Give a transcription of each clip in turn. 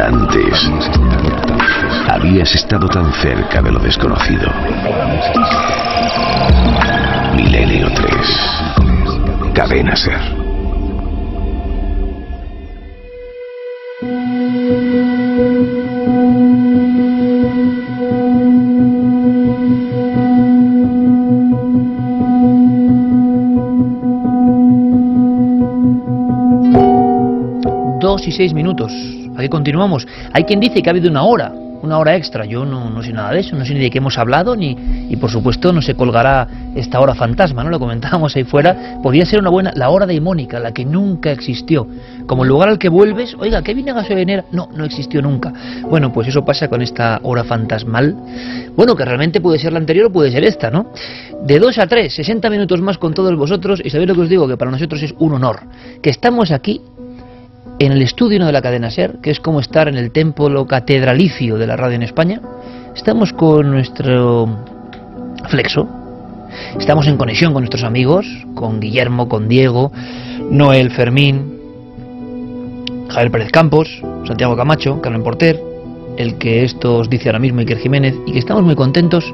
Antes habías estado tan cerca de lo desconocido. Milenio 3. Cadena Ser. y seis minutos. Aquí continuamos. Hay quien dice que ha habido una hora, una hora extra. Yo no, no sé nada de eso, no sé ni de qué hemos hablado, ni y por supuesto no se colgará esta hora fantasma, ¿no? Lo comentábamos ahí fuera. Podría ser una buena, la hora de Mónica, la que nunca existió. Como el lugar al que vuelves, oiga, ¿qué viene a gasolinera? No, no existió nunca. Bueno, pues eso pasa con esta hora fantasmal. Bueno, que realmente puede ser la anterior o puede ser esta, ¿no? De 2 a 3, 60 minutos más con todos vosotros, y sabéis lo que os digo, que para nosotros es un honor. Que estamos aquí en el estudio de la cadena SER, que es como estar en el templo catedralicio de la radio en España. Estamos con nuestro Flexo, estamos en conexión con nuestros amigos, con Guillermo, con Diego, Noel, Fermín, Javier Pérez Campos, Santiago Camacho, Carmen Porter, el que esto os dice ahora mismo Iker Jiménez, y que estamos muy contentos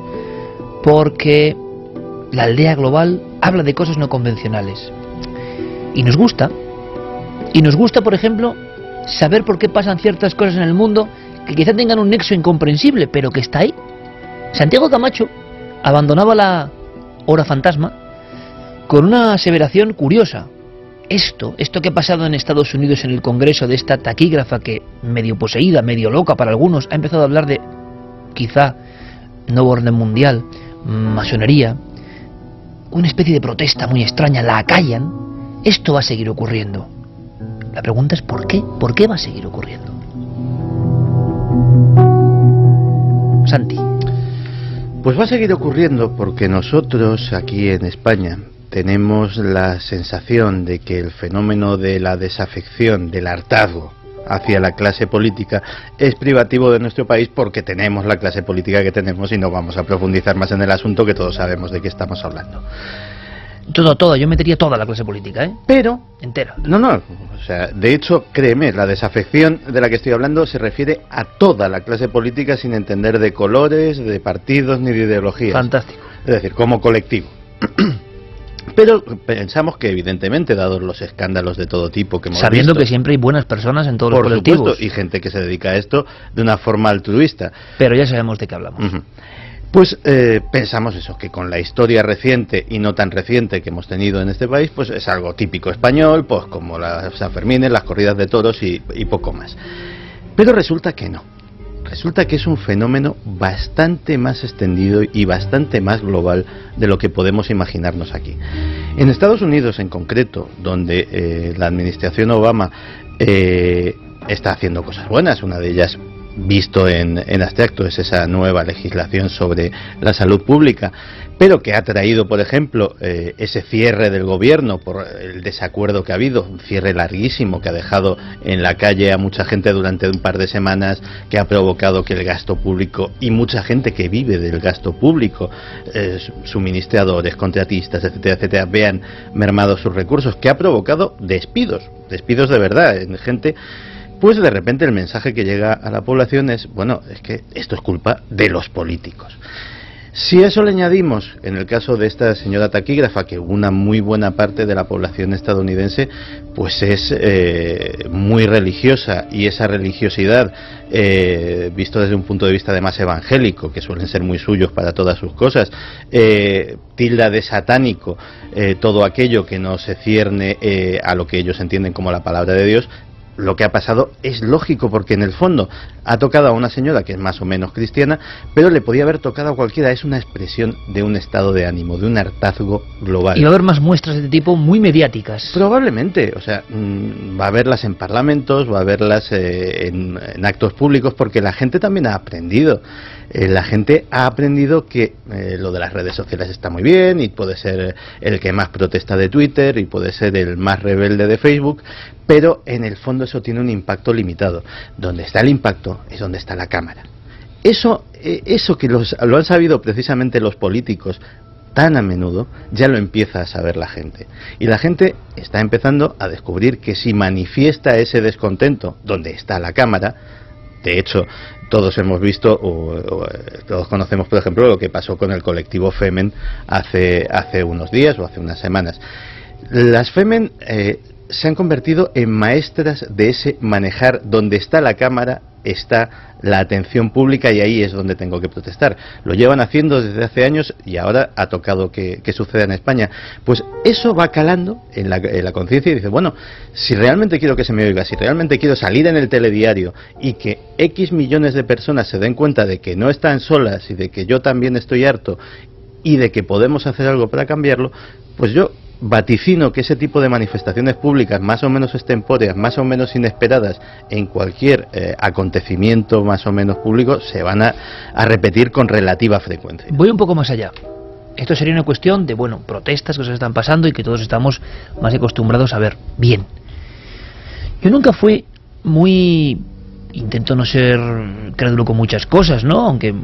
porque la aldea global habla de cosas no convencionales. Y nos gusta, y nos gusta, por ejemplo, saber por qué pasan ciertas cosas en el mundo que quizá tengan un nexo incomprensible, pero que está ahí. Santiago Camacho abandonaba la hora fantasma con una aseveración curiosa. Esto, esto que ha pasado en Estados Unidos en el Congreso de esta taquígrafa que, medio poseída, medio loca para algunos, ha empezado a hablar de quizá nuevo orden mundial, masonería, una especie de protesta muy extraña, la acallan, esto va a seguir ocurriendo. La pregunta es ¿por qué? ¿Por qué va a seguir ocurriendo? Santi. Pues va a seguir ocurriendo porque nosotros aquí en España tenemos la sensación de que el fenómeno de la desafección, del hartazgo hacia la clase política es privativo de nuestro país porque tenemos la clase política que tenemos y no vamos a profundizar más en el asunto que todos sabemos de qué estamos hablando. Todo, todo, yo metería toda la clase política, ¿eh? Pero... Entera. No, no, o sea, de hecho, créeme, la desafección de la que estoy hablando se refiere a toda la clase política sin entender de colores, de partidos ni de ideologías. Fantástico. Es decir, como colectivo. Pero pensamos que evidentemente, dados los escándalos de todo tipo que hemos Sabiendo que siempre hay buenas personas en todos por los colectivos. Supuesto, y gente que se dedica a esto de una forma altruista. Pero ya sabemos de qué hablamos. Pues eh, pensamos eso, que con la historia reciente y no tan reciente que hemos tenido en este país, pues es algo típico español, pues como las San Fermines, las corridas de toros y, poco más. Pero resulta que no. Resulta que es un fenómeno bastante más extendido y bastante más global de lo que podemos imaginarnos aquí. En Estados Unidos en concreto, donde eh, la administración Obama eh, está haciendo cosas buenas, una de ellas visto en, en abstracto es esa nueva legislación sobre la salud pública, pero que ha traído, por ejemplo, eh, ese cierre del gobierno por el desacuerdo que ha habido, un cierre larguísimo que ha dejado en la calle a mucha gente durante un par de semanas, que ha provocado que el gasto público y mucha gente que vive del gasto público, eh, suministradores, contratistas, etcétera, etcétera, vean mermados sus recursos, que ha provocado despidos, despidos de verdad, en gente pues de repente el mensaje que llega a la población es, bueno, es que esto es culpa de los políticos. Si eso le añadimos, en el caso de esta señora taquígrafa, que una muy buena parte de la población estadounidense pues es eh, muy religiosa y esa religiosidad, eh, visto desde un punto de vista además evangélico, que suelen ser muy suyos para todas sus cosas, eh, tilda de satánico todo aquello que no se cierne a lo que ellos entienden como la palabra de Dios, lo que ha pasado es lógico porque en el fondo ha tocado a una señora que es más o menos cristiana, pero le podía haber tocado a cualquiera. Es una expresión de un estado de ánimo, de un hartazgo global. Y va a haber más muestras de este tipo muy mediáticas. Probablemente, o sea, mm, va a haberlas en parlamentos, va a haberlas eh, en, actos públicos, porque la gente también ha aprendido. Eh, la gente ha aprendido que eh, lo de las redes sociales está muy bien y puede ser el que más protesta de Twitter y puede ser el más rebelde de Facebook, pero en el fondo eso tiene un impacto limitado. Donde está el impacto es donde está la cámara. Eso, eh, eso que lo han sabido precisamente los políticos tan a menudo, ya lo empieza a saber la gente. Y la gente está empezando a descubrir que si manifiesta ese descontento donde está la cámara, De hecho, todos hemos visto o, todos conocemos, por ejemplo, lo que pasó con el colectivo Femen hace, hace unos días o hace unas semanas. Las Femen eh, se han convertido en maestras de ese manejar donde está la cámara está la atención pública y ahí es donde tengo que protestar. Lo llevan haciendo desde hace años y ahora ha tocado que, suceda en España. Pues eso va calando en la, en la conciencia y dice, bueno, si realmente quiero que se me oiga, si realmente quiero salir en el telediario y que X millones de personas se den cuenta de que no están solas y de que yo también estoy harto y de que podemos hacer algo para cambiarlo, pues yo vaticino que ese tipo de manifestaciones públicas más o menos extempóreas, más o menos inesperadas en cualquier eh, acontecimiento más o menos público se van a, repetir con relativa frecuencia. Voy un poco más allá. Esto sería una cuestión de, bueno, protestas que se están pasando y que todos estamos más acostumbrados a ver. Bien. Yo nunca fui muy... Intento no ser crédulo con muchas cosas, ¿no? Aunque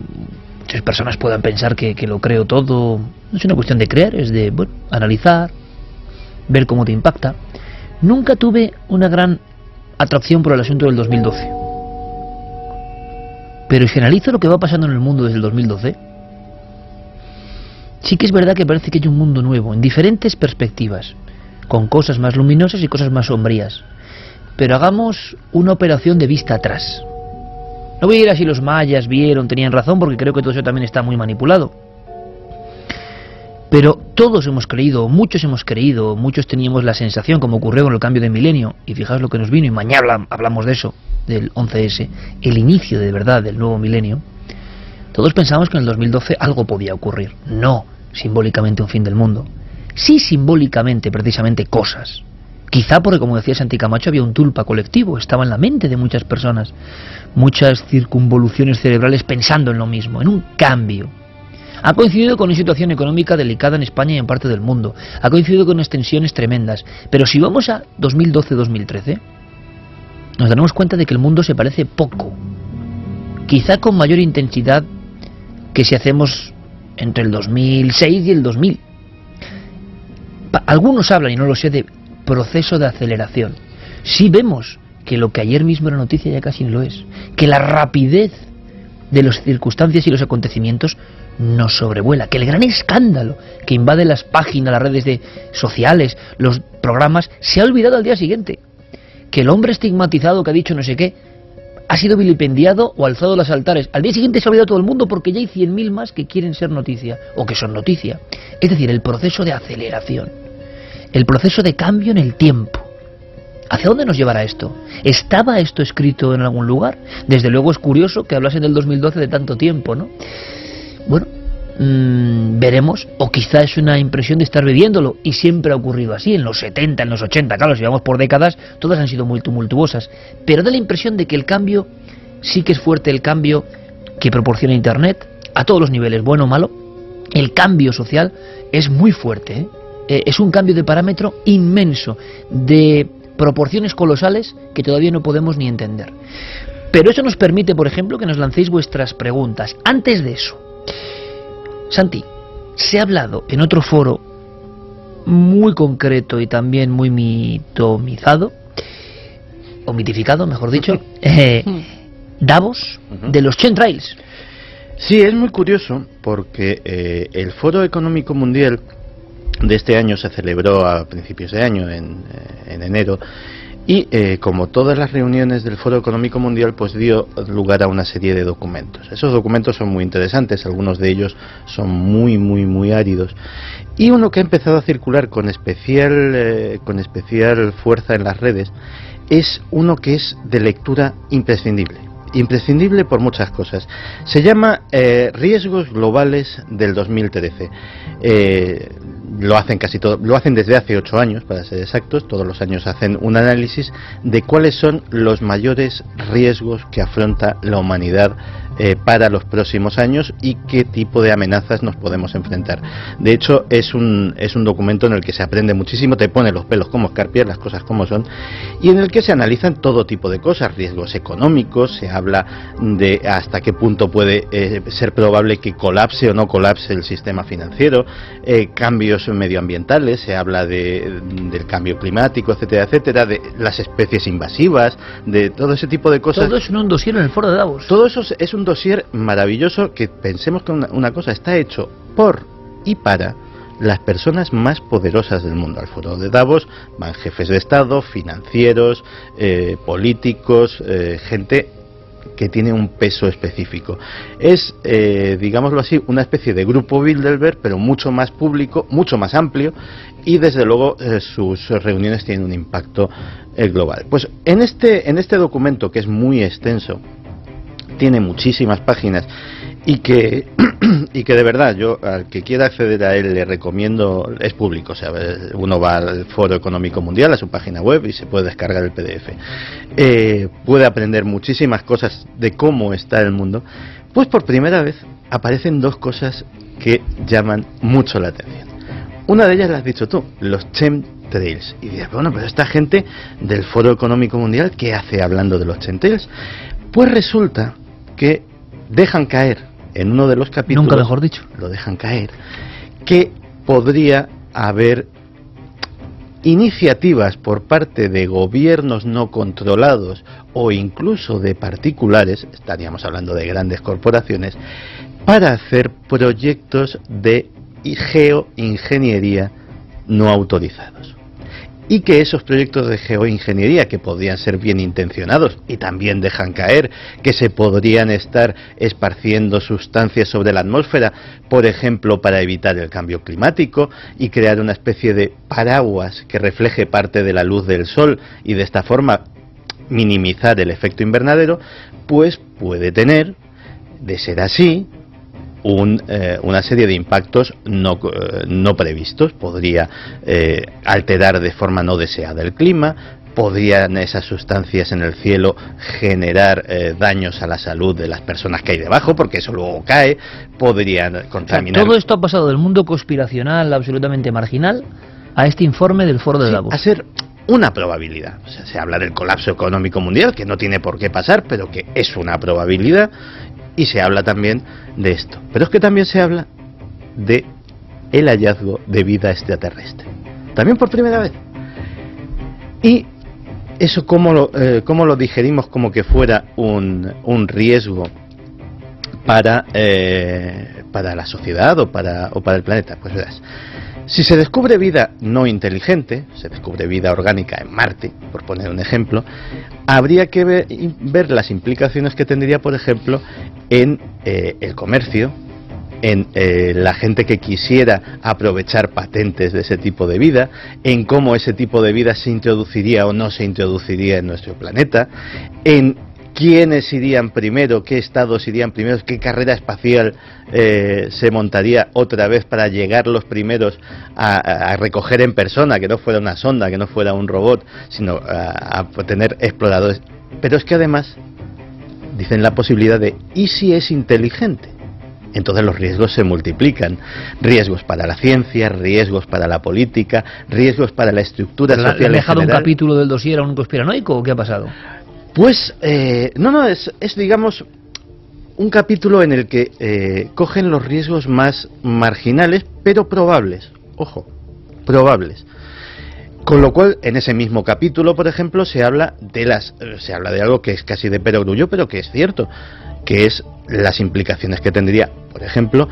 muchas personas puedan pensar que, que lo creo todo. No es una cuestión de creer, es de, bueno, analizar, ver cómo te impacta. Nunca tuve una gran atracción por el asunto del 2012. Pero si analizo lo que va pasando en el mundo desde el 2012, sí que es verdad que parece que hay un mundo nuevo, en diferentes perspectivas, con cosas más luminosas y cosas más sombrías. Pero hagamos una operación de vista atrás. No voy a ir a si los mayas vieron, tenían razón, porque creo que todo eso también está muy manipulado. Pero todos hemos creído, muchos hemos creído, muchos teníamos la sensación, como ocurrió con el cambio de milenio, y fijaos lo que nos vino, y mañana hablamos de eso, del 11S, el inicio de verdad del nuevo milenio, todos pensamos que en el 2012 algo podía ocurrir. No simbólicamente un fin del mundo. Sí simbólicamente, precisamente, cosas. Quizá porque, como decía Santi Camacho, había un tulpa colectivo, estaba en la mente de muchas personas, muchas circunvoluciones cerebrales pensando en lo mismo, en un cambio ha coincidido con una situación económica delicada en España y en parte del mundo. Ha coincidido con extensiones tremendas. Pero si vamos a 2012-2013, nos daremos cuenta de que el mundo se parece poco. Quizá con mayor intensidad que si hacemos entre el 2006 y el 2000. Algunos hablan, y no lo sé, de proceso de aceleración. Si vemos que lo que ayer mismo era noticia ya casi no lo es, que la rapidez de las circunstancias y los acontecimientos nos sobrevuela, que el gran escándalo que invade las páginas, las redes de sociales, los programas, se ha olvidado al día siguiente. Que el hombre estigmatizado que ha dicho no sé qué ha sido vilipendiado o alzado a los altares. Al día siguiente se ha olvidado todo el mundo porque ya hay 100.000 más que quieren ser noticia o que son noticia. Es decir, el proceso de aceleración, el proceso de cambio en el tiempo. ¿Hacia dónde nos llevará esto? ¿Estaba esto escrito en algún lugar? Desde luego es curioso que hablasen del 2012 de tanto tiempo, ¿no? Bueno, mmm, veremos, o quizá es una impresión de estar viviéndolo, y siempre ha ocurrido así, en los 70, en los 80, claro, si vamos por décadas, todas han sido muy tumultuosas, pero da la impresión de que el cambio, sí que es fuerte el cambio que proporciona Internet, a todos los niveles, bueno o malo, el cambio social es muy fuerte, ¿eh? Eh, es un cambio de parámetro inmenso, de proporciones colosales que todavía no podemos ni entender. Pero eso nos permite, por ejemplo, que nos lancéis vuestras preguntas. Antes de eso, Santi, se ha hablado en otro foro muy concreto y también muy mitomizado, o mitificado, mejor dicho, eh, Davos, de los chemtrails. Sí, es muy curioso porque eh, el Foro Económico Mundial de este año se celebró a principios de año, en, eh, en enero, y eh, como todas las reuniones del Foro Económico Mundial, pues dio lugar a una serie de documentos. Esos documentos son muy interesantes, algunos de ellos son muy, muy, muy áridos. Y uno que ha empezado a circular con especial, eh, con especial fuerza en las redes es uno que es de lectura imprescindible. Imprescindible por muchas cosas. Se llama eh, Riesgos Globales del 2013 lo hacen casi todo, lo hacen desde hace ocho años, para ser exactos, todos los años hacen un análisis de cuáles son los mayores riesgos que afronta la humanidad eh, para los próximos años y qué tipo de amenazas nos podemos enfrentar. De hecho, es un, es un documento en el que se aprende muchísimo, te pone los pelos como escarpias, las cosas como son, y en el que se analizan todo tipo de cosas, riesgos económicos, se habla de hasta qué punto puede eh, ser probable que colapse o no colapse el sistema financiero, eh, cambios medioambientales, se habla de, del cambio climático, etcétera, etcétera, de las especies invasivas, de todo ese tipo de cosas. Todo eso en un dossier en el foro de Davos. Todo eso es un dossier maravilloso que pensemos que una, cosa está hecho por y para las personas más poderosas del mundo. Al foro de Davos van jefes de Estado, financieros, eh, políticos, eh, gente que tiene un peso específico. Es, eh, digámoslo así, una especie de grupo Bilderberg, pero mucho más público, mucho más amplio, y desde luego sus reuniones tienen un impacto global. Pues en este, en este documento, que es muy extenso, tiene muchísimas páginas y que y que de verdad yo al que quiera acceder a él le recomiendo es público, o sea, uno va al Foro Económico Mundial a su página web y se puede descargar el PDF. Eh, puede aprender muchísimas cosas de cómo está el mundo. Pues por primera vez aparecen dos cosas que llaman mucho la atención. Una de ellas la has dicho tú, los chemtrails. Y dices, bueno, pero esta gente del Foro Económico Mundial, ¿qué hace hablando de los chemtrails? Pues resulta que dejan caer en uno de los capítulos. Nunca mejor dicho. Lo dejan caer. Que podría haber iniciativas por parte de gobiernos no controlados o incluso de particulares, estaríamos hablando de grandes corporaciones, para hacer proyectos de geoingeniería no autorizados y que esos proyectos de geoingeniería que podrían ser bien intencionados y también dejan caer que se podrían estar esparciendo sustancias sobre la atmósfera, por ejemplo, para evitar el cambio climático y crear una especie de paraguas que refleje parte de la luz del sol y de esta forma minimizar el efecto invernadero, pues puede tener, de ser así, eh, una serie de impactos no, eh, no previstos. Podría eh, alterar de forma no deseada el clima, podrían esas sustancias en el cielo generar daños a la salud de las personas que hay debajo, porque eso luego cae, podrían contaminar. todo esto ha pasado del mundo conspiracional absolutamente marginal a este informe del Foro de Davos. a ser una probabilidad. O sea, se habla del colapso económico mundial, que no tiene por qué pasar, pero que es una probabilidad, y se habla también de esto. Pero es que también se habla de el hallazgo de vida extraterrestre. También por primera vez. Y eso cómo lo, eh, lo digerimos como que fuera un, un riesgo para, eh, para la sociedad o para, o para el planeta. Pues verás, si se descubre vida no inteligente, se descubre vida orgánica en Marte, por poner un ejemplo, habría que ver, las implicaciones que tendría, por ejemplo, en eh, el comercio, en eh, la gente que quisiera aprovechar patentes de ese tipo de vida, en cómo ese tipo de vida se introduciría o no se introduciría en nuestro planeta, en quiénes irían primero, qué estados irían primero, qué carrera espacial eh, se montaría otra vez para llegar los primeros a, recoger en persona, que no fuera una sonda, que no fuera un robot, sino a, a tener exploradores. Pero es que además dicen la posibilidad de, ¿y si es inteligente? entonces los riesgos se multiplican. Riesgos para la ciencia, riesgos para la política, riesgos para la estructura social. ¿Ha dejado un capítulo del dossier a un conspiranoico o qué ha pasado? Pues, eh, no, no, es, es, digamos, un capítulo en el que eh, cogen los riesgos más marginales, pero probables. Ojo, probables. Con lo cual, en ese mismo capítulo, por ejemplo, se habla de las, se habla de algo que es casi de perogrullo, pero que es cierto, que es las implicaciones que tendría, por ejemplo,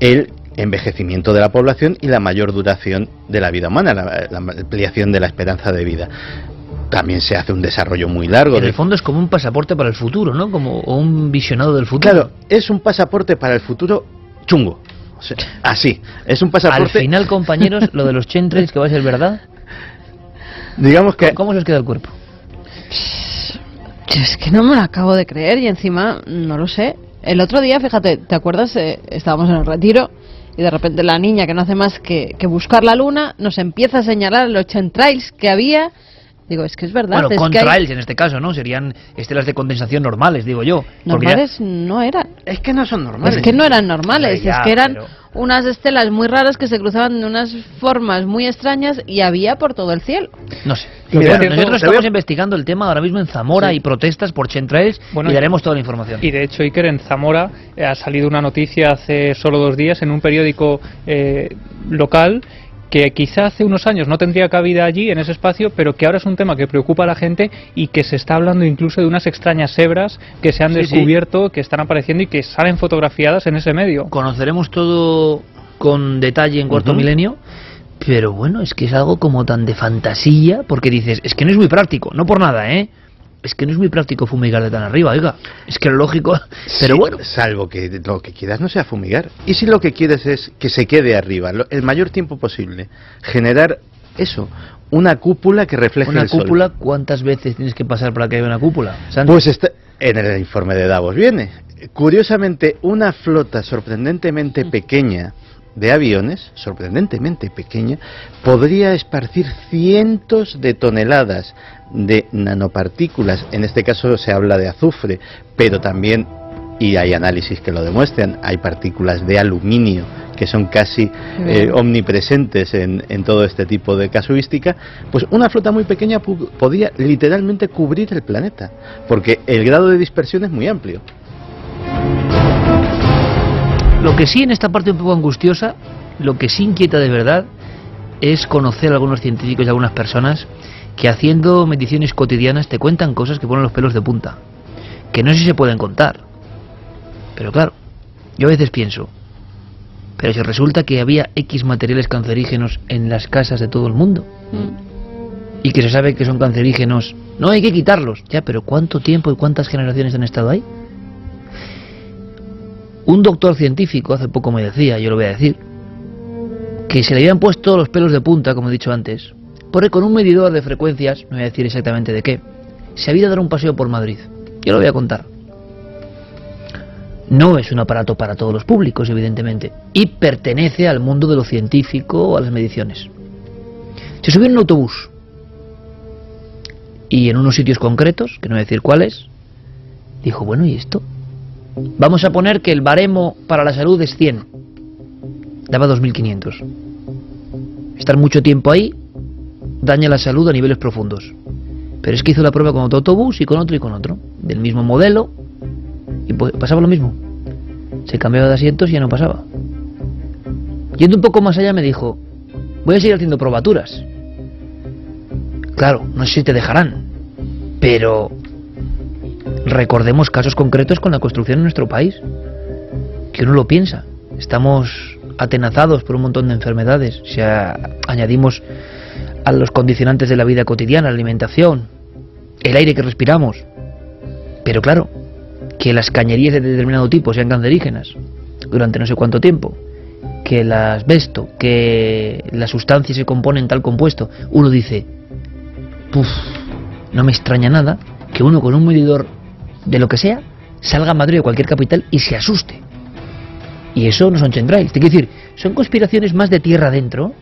el envejecimiento de la población y la mayor duración de la vida humana, la ampliación de la esperanza de vida también se hace un desarrollo muy largo. En el fondo es como un pasaporte para el futuro, ¿no? Como un visionado del futuro. Claro, es un pasaporte para el futuro chungo. así, es un pasaporte... Al final, compañeros, lo de los chentres que va a ser verdad. Digamos que... ¿Cómo, se os queda el cuerpo? es que no me lo acabo de creer y encima, no lo sé. El otro día, fíjate, ¿te acuerdas? Eh, estábamos en el retiro y de repente la niña que no hace más que, que buscar la luna nos empieza a señalar los chentrails que había Digo, es que es verdad. Bueno, es que hay- contrails en este caso, ¿no? Serían estelas de condensación normales, digo yo. Porque ya- normales no eran. Es que no son normales. Es que no eran normales, ya, es que eran pero- unas estelas muy raras que se cruzaban de unas formas muy extrañas y había por todo el cielo. No sé. Mira, nosotros estamos investigando el tema ahora mismo en Zamora Sí. y protestas por chemtrails Bueno, y y- daremos toda la información. Y de hecho, Iker, en Zamora eh, ha salido una noticia hace solo dos días en un periódico eh, local que quizá hace unos años no tendría cabida allí, en ese espacio, pero que ahora es un tema que preocupa a la gente y que se está hablando incluso de unas extrañas hebras que se han Sí, sí. descubierto, que están apareciendo y que salen fotografiadas en ese medio. Conoceremos todo con detalle en cuarto milenio, pero bueno, es que es algo como tan de fantasía, porque dices, es que no es muy práctico, no por nada, ¿eh? Es que no es muy práctico fumigar de tan arriba, oiga. Es que lo lógico, pero Sí, bueno. Salvo que lo que quieras no sea fumigar. Y si lo que quieres es que se quede arriba, lo- el mayor tiempo posible, generar eso, una cúpula que refleje Una el sol. cúpula, ¿cuántas veces tienes que pasar para que haya una cúpula? Santi? Pues está, en el informe de Davos viene. Curiosamente, una flota sorprendentemente pequeña de aviones, sorprendentemente pequeña, podría esparcir cientos de toneladas de nanopartículas, en este caso se habla de azufre, pero también, y hay análisis que lo demuestran, hay partículas de aluminio que son casi eh, omnipresentes en, en todo este tipo de casuística, pues una flota muy pequeña podía literalmente cubrir el planeta, porque el grado de dispersión es muy amplio. Lo que sí en esta parte un poco angustiosa, lo que sí inquieta de verdad, es conocer a algunos científicos y algunas personas que haciendo mediciones cotidianas te cuentan cosas que ponen los pelos de punta, que no sé si se pueden contar. Pero claro, yo a veces pienso, pero si resulta que había X materiales cancerígenos en las casas de todo el mundo y que se sabe que son cancerígenos, no hay que quitarlos, ya, pero ¿cuánto tiempo y cuántas generaciones han estado ahí? Un doctor científico hace poco me decía, yo lo voy a decir, que se le habían puesto los pelos de punta, como he dicho antes, porque con un medidor de frecuencias, no voy a decir exactamente de qué, se había dar un paseo por Madrid. Yo lo voy a contar. No es un aparato para todos los públicos, evidentemente, y pertenece al mundo de lo científico o a las mediciones. Se subió en un autobús y en unos sitios concretos, que no voy a decir cuáles, dijo, bueno, ¿y esto? Vamos a poner que el baremo para la salud es 100. Daba 2.500. Estar mucho tiempo ahí daña la salud a niveles profundos. Pero es que hizo la prueba con otro autobús y con otro y con otro. Del mismo modelo. Y pues pasaba lo mismo. Se cambiaba de asientos y ya no pasaba. Yendo un poco más allá me dijo, voy a seguir haciendo probaturas. Claro, no sé si te dejarán. Pero recordemos casos concretos con la construcción en nuestro país, que uno lo piensa. Estamos atenazados por un montón de enfermedades. Si añadimos a los condicionantes de la vida cotidiana, la alimentación, el aire que respiramos. Pero claro, que las cañerías de determinado tipo sean cancerígenas durante no sé cuánto tiempo, que el asbesto, que las sustancias se componen tal compuesto, uno dice, Puf, no me extraña nada que uno con un medidor de lo que sea salga a Madrid o cualquier capital y se asuste. Y eso no son chemtrails. Te quiero decir, son conspiraciones más de tierra adentro.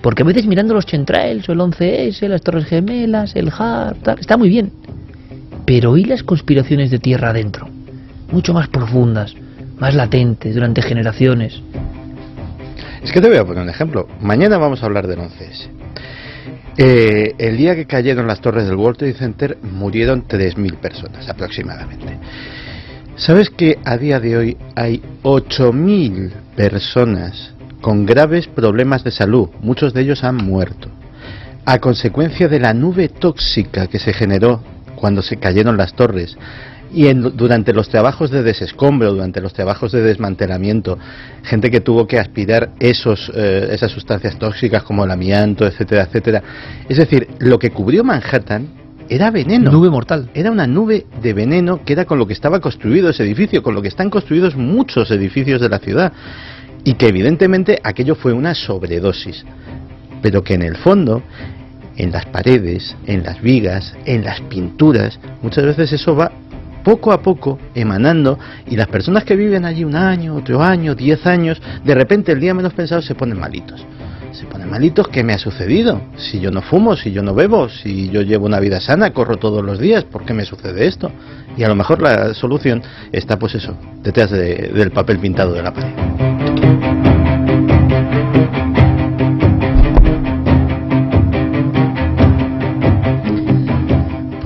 Porque a veces mirando los chemtrails o el 11S, las Torres Gemelas, el HARP, tal, está muy bien. Pero ¿y las conspiraciones de tierra adentro? Mucho más profundas, más latentes, durante generaciones. Es que te voy a poner un ejemplo. Mañana vamos a hablar del 11S. Eh, el día que cayeron las torres del World Trade Center murieron 3.000 personas aproximadamente. ¿Sabes que a día de hoy hay 8.000 personas con graves problemas de salud? Muchos de ellos han muerto. A consecuencia de la nube tóxica que se generó cuando se cayeron las torres y en- durante los trabajos de desescombro, durante los trabajos de desmantelamiento, gente que tuvo que aspirar esos, eh, esas sustancias tóxicas como el amianto, etcétera, etcétera. Es decir, lo que cubrió Manhattan era veneno. Nube mortal. Era una nube de veneno que era con lo que estaba construido ese edificio, con lo que están construidos muchos edificios de la ciudad. Y que evidentemente aquello fue una sobredosis. Pero que en el fondo, en las paredes, en las vigas, en las pinturas, muchas veces eso va poco a poco emanando y las personas que viven allí un año, otro año, diez años, de repente el día menos pensado se ponen malitos. se ponen malitos, ¿qué me ha sucedido? Si yo no fumo, si yo no bebo, si yo llevo una vida sana, corro todos los días, ¿por qué me sucede esto? Y a lo mejor la solución está, pues eso, detrás de- del papel pintado de la pared.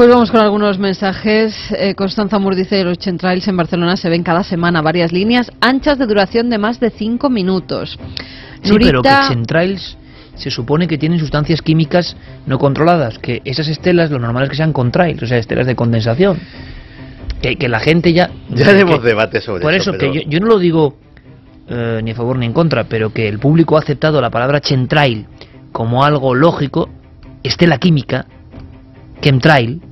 Pues vamos con algunos mensajes. Eh, Constanza Mur dice los Chentrails en Barcelona se ven cada semana varias líneas anchas de duración de más de 5 minutos. Sí, pero que Centrails se supone que tienen sustancias químicas no controladas, que esas estelas lo normal es que sean contrails, o sea, estelas de condensación. Que, que la gente ya... Ya haremos debate sobre Por eso. eso, pero- que yo, yo no lo digo eh, ni a favor ni en contra, pero que el público ha aceptado la palabra chentrail como algo lógico, estela química, chemtrail,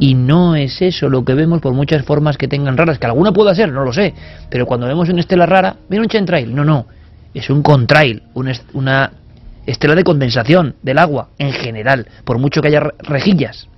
Y no es eso lo que vemos por muchas formas que tengan raras, que alguna pueda ser, no lo sé, pero cuando vemos una estela rara, mira un chentrail, no, no, es un contrail, una, est- una estela de condensación del agua en general, por mucho que haya re- rejillas.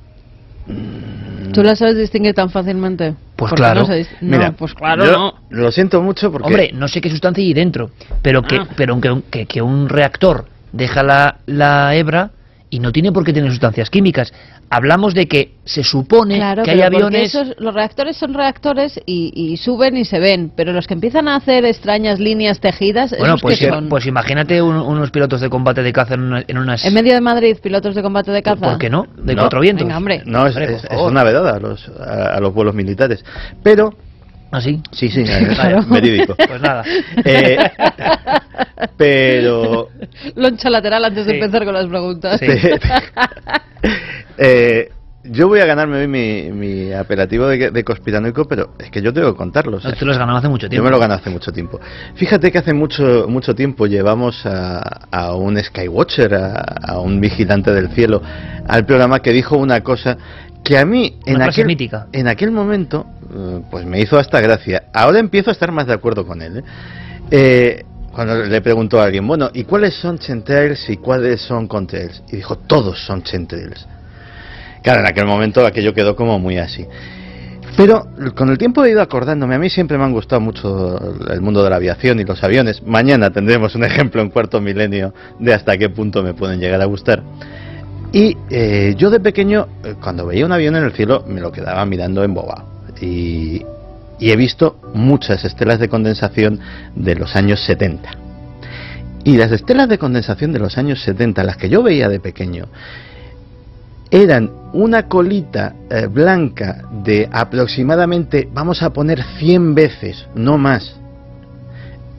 ¿Tú la sabes distinguir tan fácilmente? Pues ¿Por qué claro. no no, Mira, pues claro, yo no. Lo siento mucho porque... Hombre, no sé qué sustancia hay dentro, pero que, Ah. pero que, que, que un reactor deja la, la hebra y no tiene por qué tener sustancias químicas. Hablamos de que se supone Claro, que hay aviones... esos- los reactores son reactores y, y suben y se ven, pero los que empiezan a hacer extrañas líneas tejidas, Bueno, pues, que im- son. pues imagínate un- unos pilotos de combate de caza en, una- en unas... en medio de Madrid, pilotos de combate de caza. ¿Por qué no? De No. cuatro vientos. Venga, hombre. No, es, una vedada a los, a, a los vuelos militares. Pero, ¿Así? sí, sí, eh, Claro. verídico. Pues nada. Eh, pero Loncha lateral antes de Sí. empezar con las preguntas. Sí. eh, yo voy a ganarme hoy mi, mi apelativo de, de conspiranoico, pero es que yo tengo que contarlo. No, tú lo has ganado hace mucho Yo tiempo. me lo gané hace mucho tiempo. Fíjate que hace mucho mucho tiempo llevamos a, a un Skywatcher, a, a un vigilante del cielo, al programa que dijo una cosa que a mí en aquel, mítica. en aquel momento eh, pues me hizo hasta gracia. Ahora empiezo a estar más de acuerdo con él. ¿eh? Eh, cuando le preguntó a alguien, bueno, ¿y cuáles son chemtrails y cuáles son contrails? Y dijo, todos son chemtrails. Claro, en aquel momento aquello quedó como muy así. Pero con el tiempo he ido acordándome, a mí siempre me han gustado mucho el mundo de la aviación y los aviones. Mañana tendremos un ejemplo en cuarto milenio de hasta qué punto me pueden llegar a gustar. Y eh, yo de pequeño, eh, cuando veía un avión en el cielo, me lo quedaba mirando embobado. Y, y he visto muchas estelas de condensación de los años 70. Y las estelas de condensación de los años 70, las que yo veía de pequeño, eran una colita eh, blanca de aproximadamente, vamos a poner 100 veces, no más,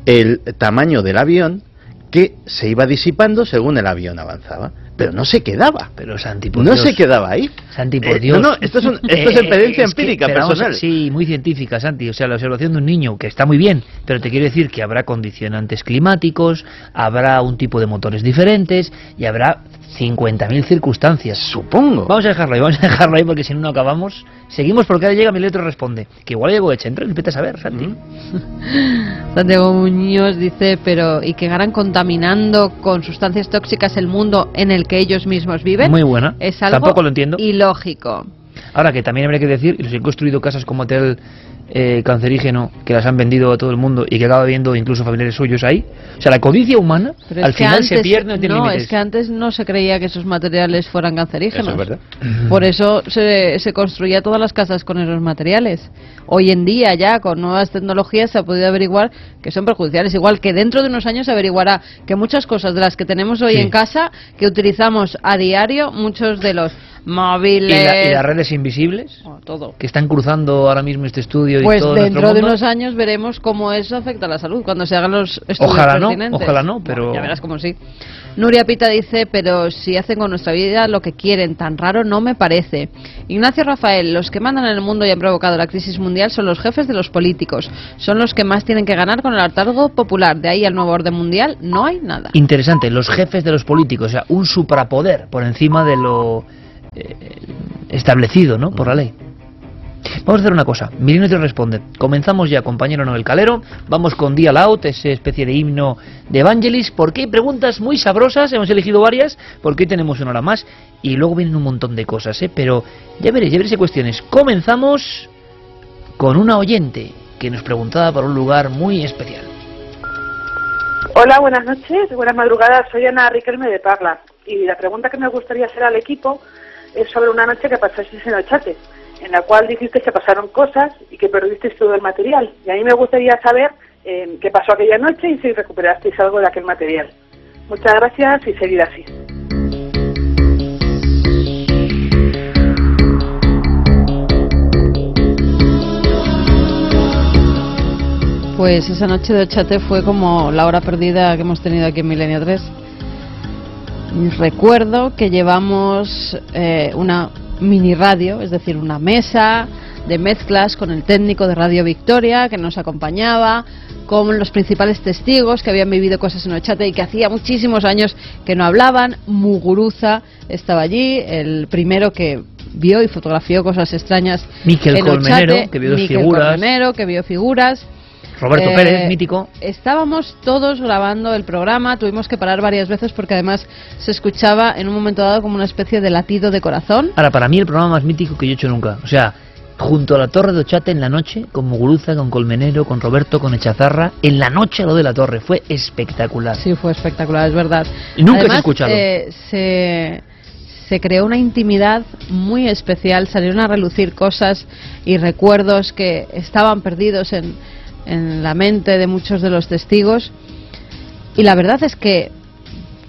el tamaño del avión que se iba disipando según el avión avanzaba. Pero no se quedaba. Pero Santi, por No se quedaba ahí. Santi, por Eh, Dios. no, no, esto es, un- esto es Eh, experiencia es que- empírica vamos personal. sí, muy científica, Santi. O sea, la observación de un niño, que está muy bien, pero te quiero decir que habrá condicionantes climáticos, habrá un tipo de motores diferentes y habrá 50.000 circunstancias. Supongo. Vamos a dejarlo ahí, vamos a dejarlo ahí porque si no, no acabamos. Seguimos porque ahora llega Miletro y responde. Que igual llegó de Chentra, vete a saber, Santi. Santiago Muñoz dice, pero ¿y que ganan contaminando con sustancias tóxicas el mundo en el que ellos mismos viven? Muy buena. Es algo Tampoco lo entiendo. ilógico. Ahora que también habría que decir, y los que han construido casas como hotel eh, cancerígeno, que las han vendido a todo el mundo y que acaba viendo incluso familiares suyos ahí. O sea, la codicia humana Pero al final se pierde, no tiene no, límites. es que antes no se creía que esos materiales fueran cancerígenos. Eso es verdad. Por eso se, se construía todas las casas con esos materiales. Hoy en día ya con nuevas tecnologías se ha podido averiguar que son perjudiciales. Igual que dentro de unos años se averiguará que muchas cosas de las que tenemos hoy Sí. en casa, que utilizamos a diario, muchos de los ¿Y, móviles... la- y las redes invisibles Bueno, todo. que están cruzando ahora mismo este estudio Pues y todo dentro nuestro de mundo. unos años veremos cómo eso afecta a la salud cuando se hagan los estudios Ojalá no, ojalá no, pero- Bueno, ya verás como sí. Nuria Pita dice, pero si hacen con nuestra vida lo que quieren, tan raro no me parece. Ignacio Rafael, los que mandan en el mundo y han provocado la crisis mundial son los jefes de los políticos. Son los que más tienen que ganar con el hartazgo popular. De ahí al nuevo orden mundial no hay nada. Interesante, los jefes de los políticos, o sea, un suprapoder por encima de lo establecido, ¿no? Por la ley. Vamos a hacer una cosa. Te responde. Comenzamos ya, compañero Noel Calero. Vamos con Dia Out, esa especie de himno de Evangelis. Porque hay preguntas muy sabrosas. Hemos elegido varias. Porque hoy tenemos una hora más. Y luego vienen un montón de cosas, ¿eh? Pero ya veréis, ya veréis cuestiones. Comenzamos con una oyente que nos preguntaba por un lugar muy especial. Hola, buenas noches, buenas madrugadas. Soy Ana Riquelme de Parla. Y la pregunta que me gustaría hacer al equipo es sobre una noche que pasasteis en el chat, en la cual dijiste que pasaron cosas y que perdisteis todo el material. Y a mí me gustaría saber eh, qué pasó aquella noche y si recuperasteis algo de aquel material. Muchas gracias y seguid así. Pues esa noche de chate fue como la hora perdida que hemos tenido aquí en Milenio 3. Recuerdo que llevamos eh, una mini radio, es decir, una mesa de mezclas con el técnico de Radio Victoria que nos acompañaba, con los principales testigos que habían vivido cosas en Ochate y que hacía muchísimos años que no hablaban. Muguruza estaba allí, el primero que vio y fotografió cosas extrañas. Miquel Colmenero, que vio figuras. Colmenero, que vio figuras. Roberto Pérez, eh, mítico. Estábamos todos grabando el programa, tuvimos que parar varias veces porque además se escuchaba en un momento dado como una especie de latido de corazón. Ahora, para mí el programa más mítico que yo he hecho nunca. O sea, junto a la Torre de Ochate en la noche, con Muguruza, con Colmenero, con Roberto, con Echazarra, en la noche lo de la Torre. Fue espectacular. Sí, fue espectacular, es verdad. Y nunca se escuchado. Eh, se se creó una intimidad muy especial, salieron a relucir cosas y recuerdos que estaban perdidos en, en la mente de muchos de los testigos y la verdad es que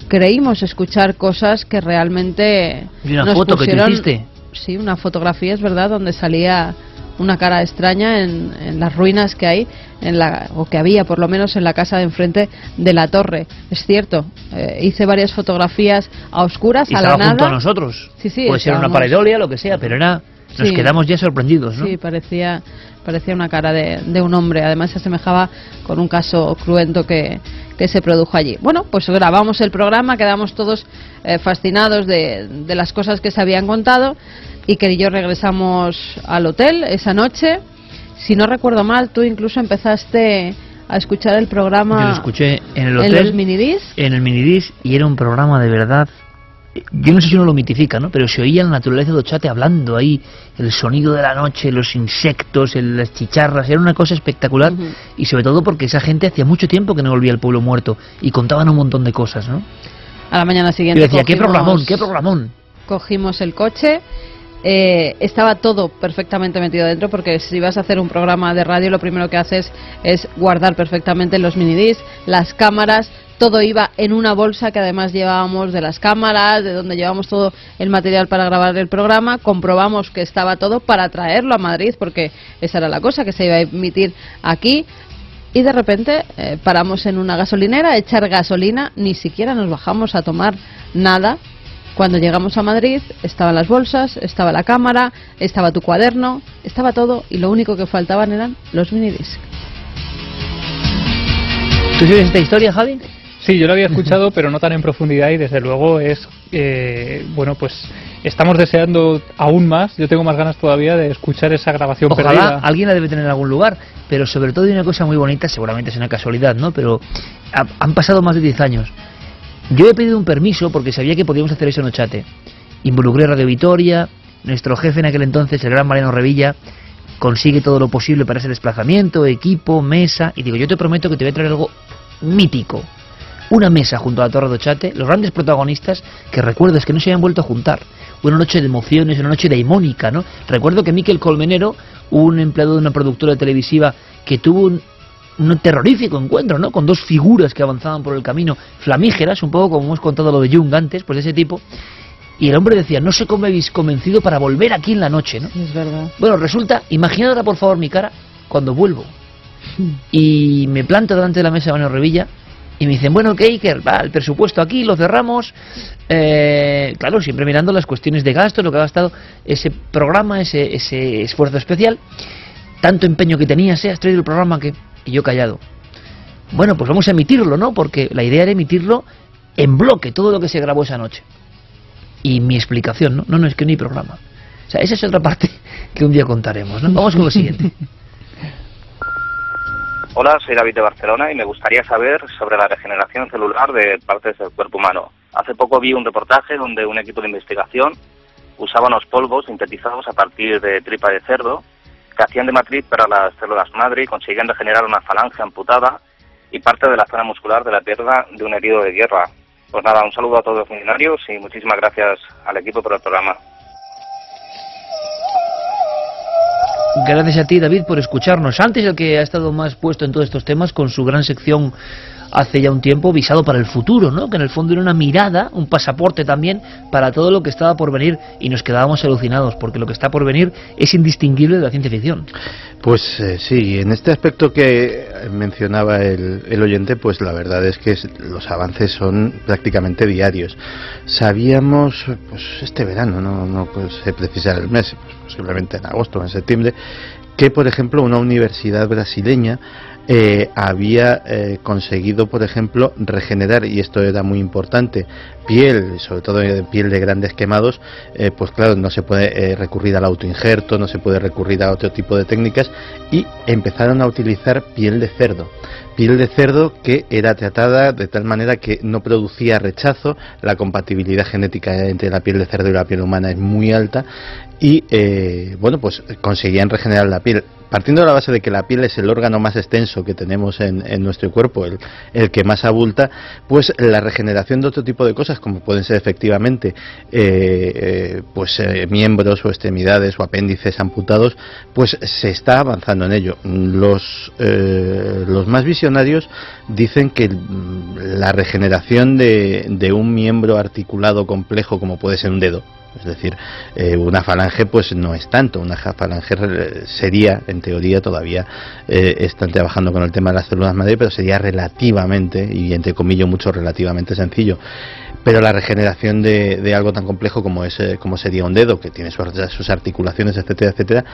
creímos escuchar cosas que realmente ¿Y una foto que hiciste? Sí, una fotografía, es verdad, donde salía una cara extraña en, en, las ruinas que hay, en la, o que había por lo menos en la casa de enfrente de la torre. Es cierto, eh, hice varias fotografías a oscuras, y a la nada. junto a nosotros. Sí, sí, Puede ser una pareidolia, lo que sea, pero era, nos Sí. quedamos ya sorprendidos, ¿no? Sí, parecía, parecía una cara de, de un hombre. Además, se asemejaba con un caso cruento que, que se produjo allí. Bueno, pues grabamos el programa, quedamos todos eh, fascinados de, de las cosas que se habían contado y que yo regresamos al hotel esa noche. Si no recuerdo mal, tú incluso empezaste a escuchar el programa Yo lo escuché en el en hotel, los minidis. en el minidis, y era un programa de verdad. Yo no sé si uno lo mitifica, ¿no? Pero se oía la naturaleza de Ochate hablando ahí, el sonido de la noche, los insectos, el- las chicharras, era una cosa espectacular. Y sobre todo porque esa gente hacía mucho tiempo que no volvía al pueblo muerto y contaban un montón de cosas, ¿no? A la mañana Yo siguiente. decía, qué cogimos- programón, qué programón. cogimos el coche. eh, estaba todo perfectamente metido dentro porque si vas a hacer un programa de radio lo primero que haces es guardar perfectamente los minidiscs, las cámaras, todo iba en una bolsa que además llevábamos de las cámaras, de donde llevamos todo el material para grabar el programa, comprobamos que estaba todo para traerlo a Madrid porque esa era la cosa que se iba a emitir aquí y de repente eh, paramos en una gasolinera a echar gasolina, ni siquiera nos bajamos a tomar nada. Cuando llegamos a Madrid estaban las bolsas, estaba la cámara, estaba tu cuaderno, estaba todo y lo único que faltaban eran los minidiscs. ¿Tú sabes esta historia, Javi? Sí, yo lo había escuchado, pero no tan en profundidad y desde luego es, eh, bueno, pues estamos deseando aún más, yo tengo más ganas todavía de escuchar esa grabación Ojalá perdida. alguien la debe tener en algún lugar, pero sobre todo hay una cosa muy bonita, seguramente es una casualidad, ¿no? Pero ha- han pasado más de 10 años. Yo he pedido un permiso porque sabía que podíamos hacer eso en Ochate. Involucré a Radio Vitoria, nuestro jefe en aquel entonces, el gran Mariano Revilla, consigue todo lo posible para ese desplazamiento, equipo, mesa, y digo, yo te prometo que te voy a traer algo mítico. Una mesa junto a la Torre de Ochate, los grandes protagonistas que recuerdo es que no se habían vuelto a juntar. Una noche de emociones, una noche daimónica, ¿no? Recuerdo que Miquel Colmenero, un empleado de una productora televisiva que tuvo un, un terrorífico encuentro, ¿no? Con dos figuras que avanzaban por el camino, flamígeras, un poco como hemos contado lo de Jung antes, pues de ese tipo. Y el hombre decía, no sé cómo me habéis convencido para volver aquí en la noche, ¿no? Es verdad. Bueno, resulta, imaginad ahora por favor mi cara cuando vuelvo. Y me planto delante de la mesa de Manuel Revilla y me dicen, bueno, ¿qué Iker? Va, el presupuesto aquí, lo cerramos. Eh, claro, siempre mirando las cuestiones de gasto, lo que ha gastado ese programa, ese, ese esfuerzo especial. Tanto empeño que tenías, ¿eh? Has traído el programa que... Y yo callado. Bueno, pues vamos a emitirlo, ¿no? Porque la idea era emitirlo en bloque, todo lo que se grabó esa noche. Y mi explicación, ¿no? No, no, es que no hay programa. O sea, esa es otra parte que un día contaremos, ¿no? Vamos con lo siguiente. Hola, soy David de Barcelona y me gustaría saber sobre la regeneración celular de partes del cuerpo humano. Hace poco vi un reportaje donde un equipo de investigación usaba unos polvos sintetizados a partir de tripa de cerdo que hacían de matriz para las células madre y conseguían regenerar una falange amputada y parte de la zona muscular de la pierna de un herido de guerra. Pues nada, un saludo a todos los funcionarios y muchísimas gracias al equipo por el programa. Gracias a ti, David, por escucharnos. Antes el que ha estado más puesto en todos estos temas con su gran sección hace ya un tiempo visado para el futuro, ¿no? Que en el fondo era una mirada, un pasaporte también para todo lo que estaba por venir y nos quedábamos alucinados porque lo que está por venir es indistinguible de la ciencia ficción. Pues eh, sí, en este aspecto que mencionaba el, el oyente, pues la verdad es que los avances son prácticamente diarios. Sabíamos, pues este verano, no, no pues, se precisar el mes, pues, posiblemente en agosto o en septiembre, que por ejemplo una universidad brasileña eh, había eh, conseguido, por ejemplo, regenerar, y esto era muy importante, piel, sobre todo piel de grandes quemados, eh, pues claro, no se puede recurrir al autoinjerto, no se puede recurrir a otro tipo de técnicas, y empezaron a utilizar piel de cerdo. Piel de cerdo que era tratada de tal manera que no producía rechazo, la compatibilidad genética entre la piel de cerdo y la piel humana es muy alta, y bueno, pues conseguían regenerar la piel partiendo de la base de que la piel es el órgano más extenso que tenemos en, nuestro cuerpo, el, el, que más abulta, pues la regeneración de otro tipo de cosas, como pueden ser efectivamente eh, eh, pues eh, miembros o extremidades o apéndices amputados, pues se está avanzando en ello. Los, los más visionarios dicen que la regeneración de, de un miembro articulado complejo, como puede ser un dedo, es decir, eh, una falange pues no es tanto, una falange sería, en teoría todavía eh, están trabajando con el tema de las células madre, pero sería relativamente, y entre comillas mucho relativamente sencillo. Pero la regeneración de, algo tan complejo como, es, como sería un dedo, que tiene sus, sus articulaciones, etcétera, etcétera,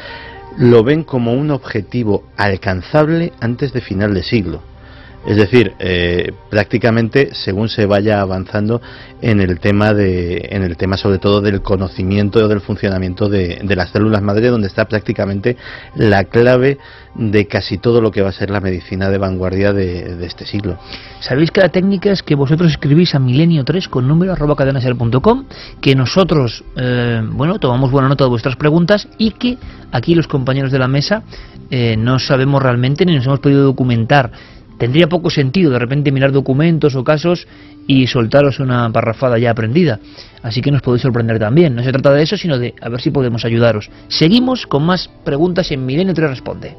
lo ven como un objetivo alcanzable antes de final de siglo es decir, eh, prácticamente según se vaya avanzando en el tema de, en el tema sobre todo del conocimiento del funcionamiento de, las células madre, donde está prácticamente la clave de casi todo lo que va a ser la medicina de vanguardia de, este siglo. Sabéis que la técnica es que vosotros escribís a milenio 3 con número arroba cadenaser.com, que nosotros, eh, bueno, tomamos buena nota de vuestras preguntas y que aquí los compañeros de la mesa eh, no sabemos realmente ni nos hemos podido documentar tendría poco sentido de repente mirar documentos o casos y soltaros una parrafada ya aprendida. Así que nos podéis sorprender también. No se trata de eso, sino de a ver si podemos ayudaros. Seguimos con más preguntas en Milenio 3 Responde.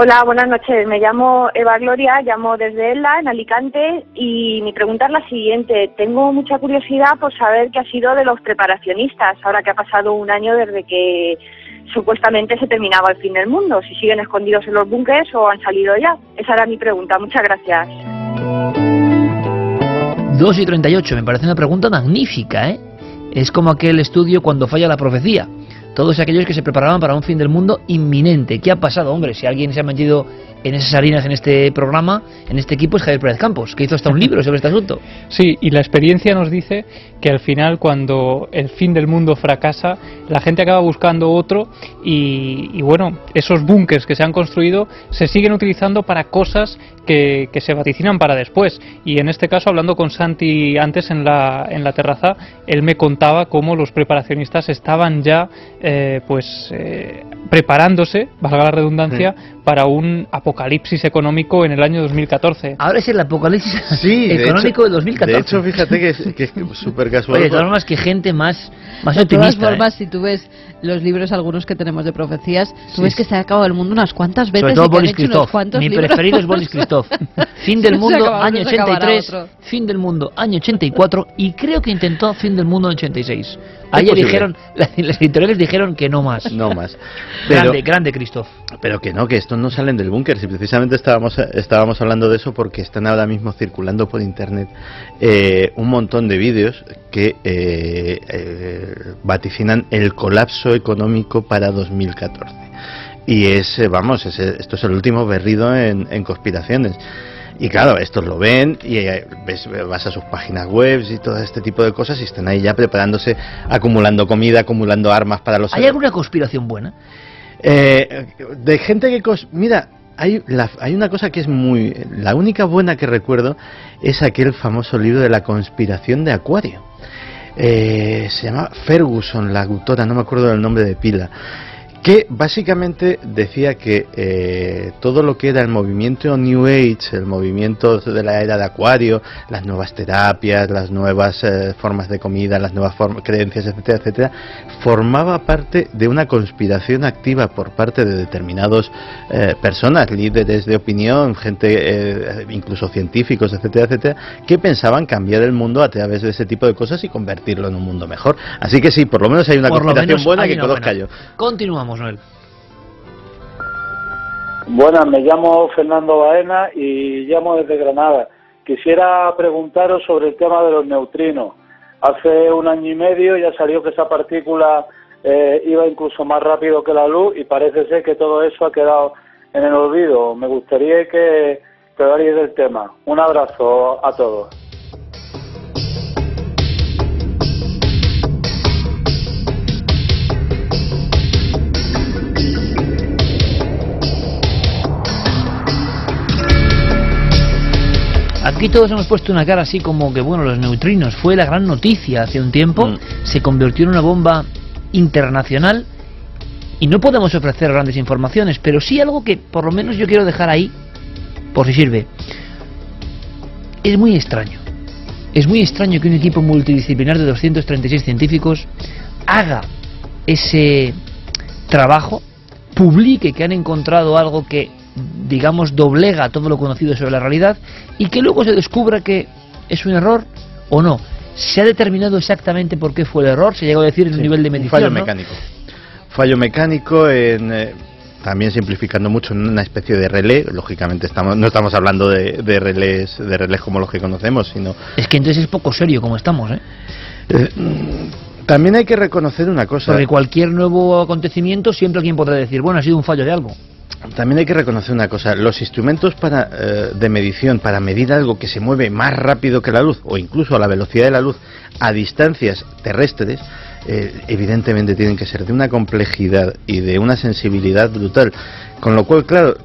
Hola, buenas noches. Me llamo Eva Gloria, llamo desde ELA, en Alicante, y mi pregunta es la siguiente. Tengo mucha curiosidad por saber qué ha sido de los preparacionistas, ahora que ha pasado un año desde que supuestamente se terminaba el fin del mundo, si siguen escondidos en los búnkeres o han salido ya. Esa era mi pregunta. Muchas gracias. 2 y 38, me parece una pregunta magnífica, ¿eh? Es como aquel estudio cuando falla la profecía. Todos aquellos que se preparaban para un fin del mundo inminente. ¿Qué ha pasado, hombre? Si alguien se ha metido en esas harinas en este programa, en este equipo, es Javier Pérez Campos, que hizo hasta un libro sobre este asunto. Sí, y la experiencia nos dice que al final, cuando el fin del mundo fracasa, la gente acaba buscando otro y, bueno, esos búnkers que se han construido se siguen utilizando para cosas que, se vaticinan para después. Y en este caso, hablando con Santi antes en la, en la terraza, él me contaba cómo los preparacionistas estaban ya eh, pues eh, preparándose, valga la redundancia, para un apocalipsis económico en el año 2014. Ahora es el apocalipsis económico de, 2014. De hecho, fíjate que es súper casual. Oye, de todas formas, que gente más, más de optimista. De todas formas, ¿eh? si tú ves los libros algunos que tenemos de profecías, tú ves que se ha acabado el mundo unas cuantas veces. Sobre todo Boris Christoph. Mi preferido es Boris Christoph. fin del mundo, año 83. Fin del mundo, año 84. Y creo que intentó fin del mundo en 86. Ayer dijeron, las, editoriales dijeron que no más. No más. grande, grande, Christoph. Pero que no, que estos no salen del búnker. Si precisamente estábamos, estábamos hablando de eso porque están ahora mismo circulando por internet eh, un montón de vídeos que eh, eh, vaticinan el colapso económico para 2014. Y es, vamos, esto es el último berrido en, en conspiraciones. Y claro, estos lo ven y eh, ves, vas a sus páginas web y todo este tipo de cosas y están ahí ya preparándose, acumulando comida, acumulando armas para los... ¿Hay alguna conspiración buena? Eh, de gente que... Mira, hay, hay una cosa que es muy... La única buena que recuerdo es aquel famoso libro de la conspiración de Acuario. Eh, se llama Ferguson, la autora, no me acuerdo del nombre de pila que básicamente decía que eh, todo lo que era el movimiento New Age, el movimiento de la era de Acuario, las nuevas terapias, las nuevas eh, formas de comida, las nuevas creencias, etcétera, etcétera, formaba parte de una conspiración activa por parte de determinados eh, personas, líderes de opinión, gente, incluso científicos, etcétera, etcétera, que pensaban cambiar el mundo a través de ese tipo de cosas y convertirlo en un mundo mejor. Así que sí, por lo menos hay una conspiración buena que conozca yo. Continuamos. Buenas, me llamo Fernando Baena y llamo desde Granada. Quisiera preguntaros sobre el tema de los neutrinos. Hace un año y medio ya salió que esa partícula eh, iba incluso más rápido que la luz y parece ser que todo eso ha quedado en el olvido. Me gustaría que, que hablarais del tema. Un abrazo a todos. Aquí todos hemos puesto una cara así como que, bueno, los neutrinos fue la gran noticia hace un tiempo, mm. se convirtió en una bomba internacional y no podemos ofrecer grandes informaciones, pero sí algo que por lo menos yo quiero dejar ahí, por si sirve. Es muy extraño. Es muy extraño que un equipo multidisciplinar de 236 científicos haga ese trabajo, publique que han encontrado algo que digamos, doblega todo lo conocido sobre la realidad y que luego se descubra que es un error o no. ¿Se ha determinado exactamente por qué fue el error? ¿Se llegó a decir en el nivel de medición? Fallo mecánico. Fallo mecánico en... Eh, también simplificando mucho en una especie de relé, lógicamente estamos, no estamos hablando de, de, relés de relés como los que conocemos, sino... Es que entonces es poco serio como estamos, ¿eh? eh también hay que reconocer una cosa. Porque cualquier nuevo acontecimiento siempre alguien podrá decir, bueno, ha sido un fallo de algo también hay que reconocer una cosa, los instrumentos para, eh, de medición para medir algo que se mueve más rápido que la luz o incluso a la velocidad de la luz a distancias terrestres, eh, evidentemente tienen que ser de una complejidad y de una sensibilidad brutal. Con lo cual, claro,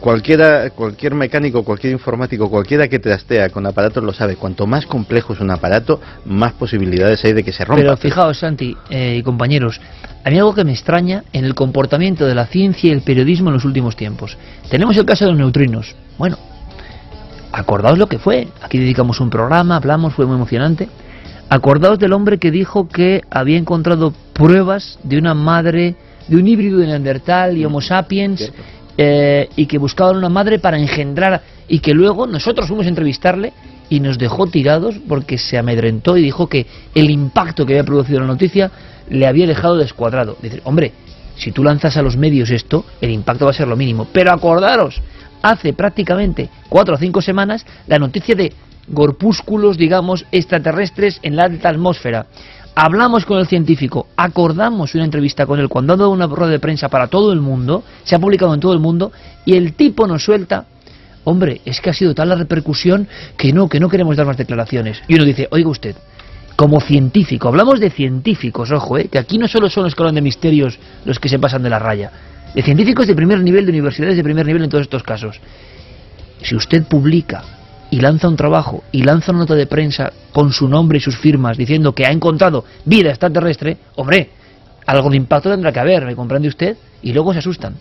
cualquiera, cualquier mecánico, cualquier informático, cualquiera que trastea con aparatos lo sabe. Cuanto más complejo es un aparato, más posibilidades hay de que se rompa. Pero fijaos, Santi eh, y compañeros, a mí algo que me extraña en el comportamiento de la ciencia y el periodismo en los últimos tiempos. Tenemos el caso de los neutrinos. Bueno, acordaos lo que fue. Aquí dedicamos un programa, hablamos, fue muy emocionante. Acordaos del hombre que dijo que había encontrado pruebas de una madre, de un híbrido de Neandertal y Homo sapiens eh, y que buscaban una madre para engendrar y que luego nosotros fuimos a entrevistarle y nos dejó tirados porque se amedrentó y dijo que el impacto que había producido la noticia le había dejado descuadrado. Dice, hombre, si tú lanzas a los medios esto, el impacto va a ser lo mínimo. Pero acordaros, hace prácticamente cuatro o cinco semanas la noticia de corpúsculos, digamos, extraterrestres en la alta atmósfera. Hablamos con el científico, acordamos una entrevista con él cuando ha dado una rueda de prensa para todo el mundo, se ha publicado en todo el mundo, y el tipo nos suelta, hombre, es que ha sido tal la repercusión que no, que no queremos dar más declaraciones. Y uno dice, oiga usted, como científico, hablamos de científicos, ojo, eh, que aquí no solo son los que hablan de misterios los que se pasan de la raya, de científicos de primer nivel, de universidades de primer nivel en todos estos casos. Si usted publica y lanza un trabajo y lanza una nota de prensa con su nombre y sus firmas diciendo que ha encontrado vida extraterrestre, hombre, algo de impacto tendrá que haber, ¿me comprende usted? Y luego se asustan.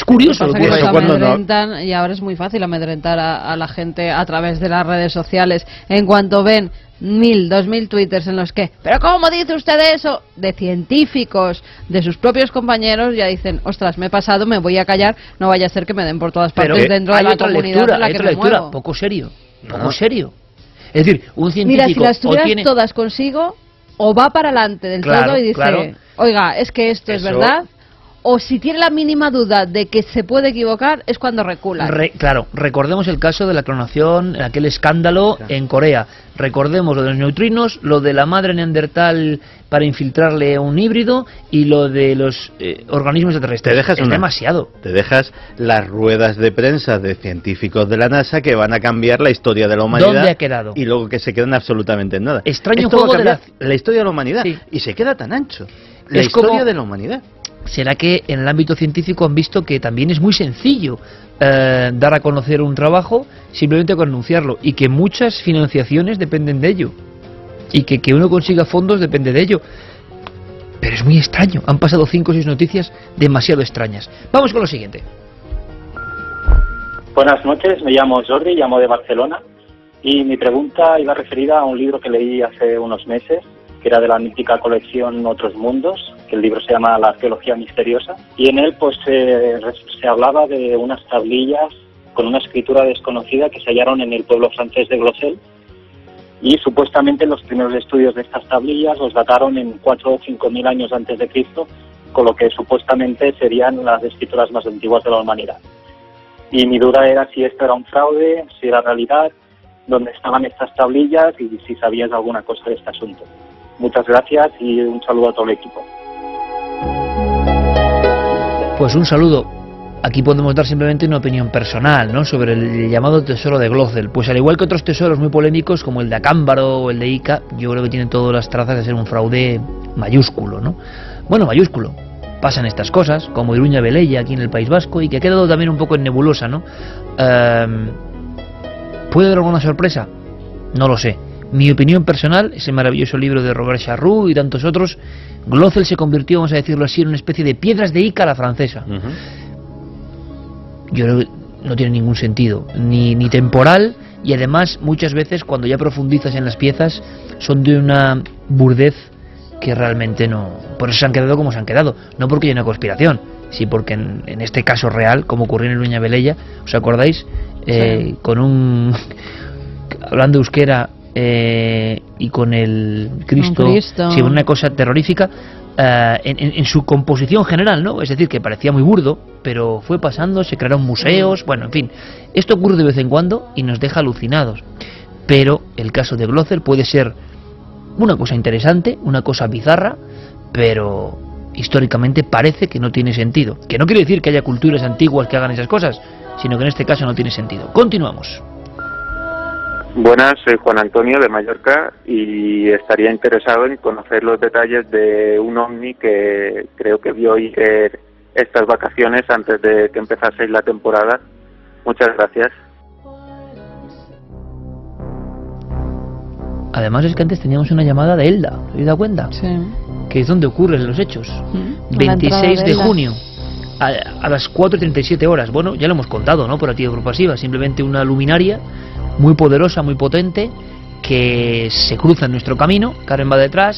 Es curioso lo que amedrentan, Y ahora es muy fácil amedrentar a, la gente a través de las redes sociales. En cuanto ven mil, dos mil twitters en los que, pero ¿cómo dice usted eso? De científicos, de sus propios compañeros, ya dicen, ostras, me he pasado, me voy a callar, no vaya a ser que me den por todas partes dentro de la comunidad en la que me muevo. Poco serio poco serio. Es decir, un científico... Mira, si las tuvieras todas consigo, o va para adelante del todo y dice, oiga, es que esto es verdad, o si tiene la mínima duda de que se puede equivocar, es cuando recula. claro, recordemos el caso de la clonación, aquel escándalo en Corea. Recordemos lo de los neutrinos, lo de la madre neandertal para infiltrarle un híbrido y lo de los eh, organismos extraterrestres. Te dejas es demasiado. Te dejas las ruedas de prensa de científicos de la NASA que van a cambiar la historia de la humanidad. ¿Dónde ha quedado? Y luego que se quedan absolutamente en nada. Extraño juego de la... historia de la humanidad. Y se queda tan ancho. La historia de la humanidad. ¿Será que en el ámbito científico han visto que también es muy sencillo eh, dar a conocer un trabajo simplemente con anunciarlo y que muchas financiaciones dependen de ello y que que uno consiga fondos depende de ello? Pero es muy extraño. Han pasado cinco o seis noticias demasiado extrañas. Vamos con lo siguiente. Buenas noches, me llamo Jordi, llamo de Barcelona y mi pregunta iba referida a un libro que leí hace unos meses, que era de la mítica colección Otros Mundos, que el libro se llama La Arqueología Misteriosa, y en él pues se hablaba de unas tablillas con una escritura desconocida que se hallaron en el pueblo francés de Glossel y supuestamente los primeros estudios de estas tablillas los dataron en 4 o 5 mil años antes de Cristo, con lo que supuestamente serían las escrituras más antiguas de la humanidad. Y mi duda era si esto era un fraude, si era realidad, dónde estaban estas tablillas y si sabías alguna cosa de este asunto. Muchas gracias y un saludo a todo el equipo. Pues un saludo. Aquí podemos dar simplemente una opinión personal ¿no? sobre el llamado tesoro de Glossel. Pues al igual que otros tesoros muy polémicos como el de Acámbaro o el de Ica, yo creo que tienen todas las trazas de ser un fraude mayúsculo. ¿no? Bueno, mayúsculo pasan estas cosas, como Iruña Velella aquí en el País Vasco, y que ha quedado también un poco en nebulosa, ¿no? Em, ¿Puede haber alguna sorpresa? No lo sé. Mi opinión personal, ese maravilloso libro de Robert Charroux y tantos otros, Glossel se convirtió, vamos a decirlo así, en una especie de piedras de Ica a la francesa. Yo creo que no tiene ningún sentido, ni, ni temporal, y además muchas veces cuando ya profundizas en las piezas son de una burdez que realmente no... Por eso se han quedado como se han quedado, no porque haya una conspiración, sí porque en, este caso real, como ocurrió en Luña Velella, ¿os acordáis? Eh, con un... hablando euskera eh, y con el Cristo, Sí, una cosa terrorífica, eh, en, su composición general, ¿no? Es decir, que parecía muy burdo, pero fue pasando, se crearon museos, bueno, en fin, esto ocurre de vez en cuando y nos deja alucinados. Pero el caso de Glotzer puede ser una cosa interesante, una cosa bizarra, pero históricamente parece que no tiene sentido. Que no quiere decir que haya culturas antiguas que hagan esas cosas, sino que en este caso no tiene sentido. Continuamos. Buenas, soy Juan Antonio de Mallorca y estaría interesado en conocer los detalles de un ovni que creo que vio ir estas vacaciones antes de que empezase la temporada. Muchas gracias. Además es que antes teníamos una llamada de Elda, ¿te has dado cuenta? Sí. Que es donde ocurren los hechos. 26 mm. de, junio, a, las 4.37 horas. Bueno, ya lo hemos contado, ¿no? Por activa por pasiva. Simplemente una luminaria muy poderosa, muy potente, que se cruza en nuestro camino. Karen va detrás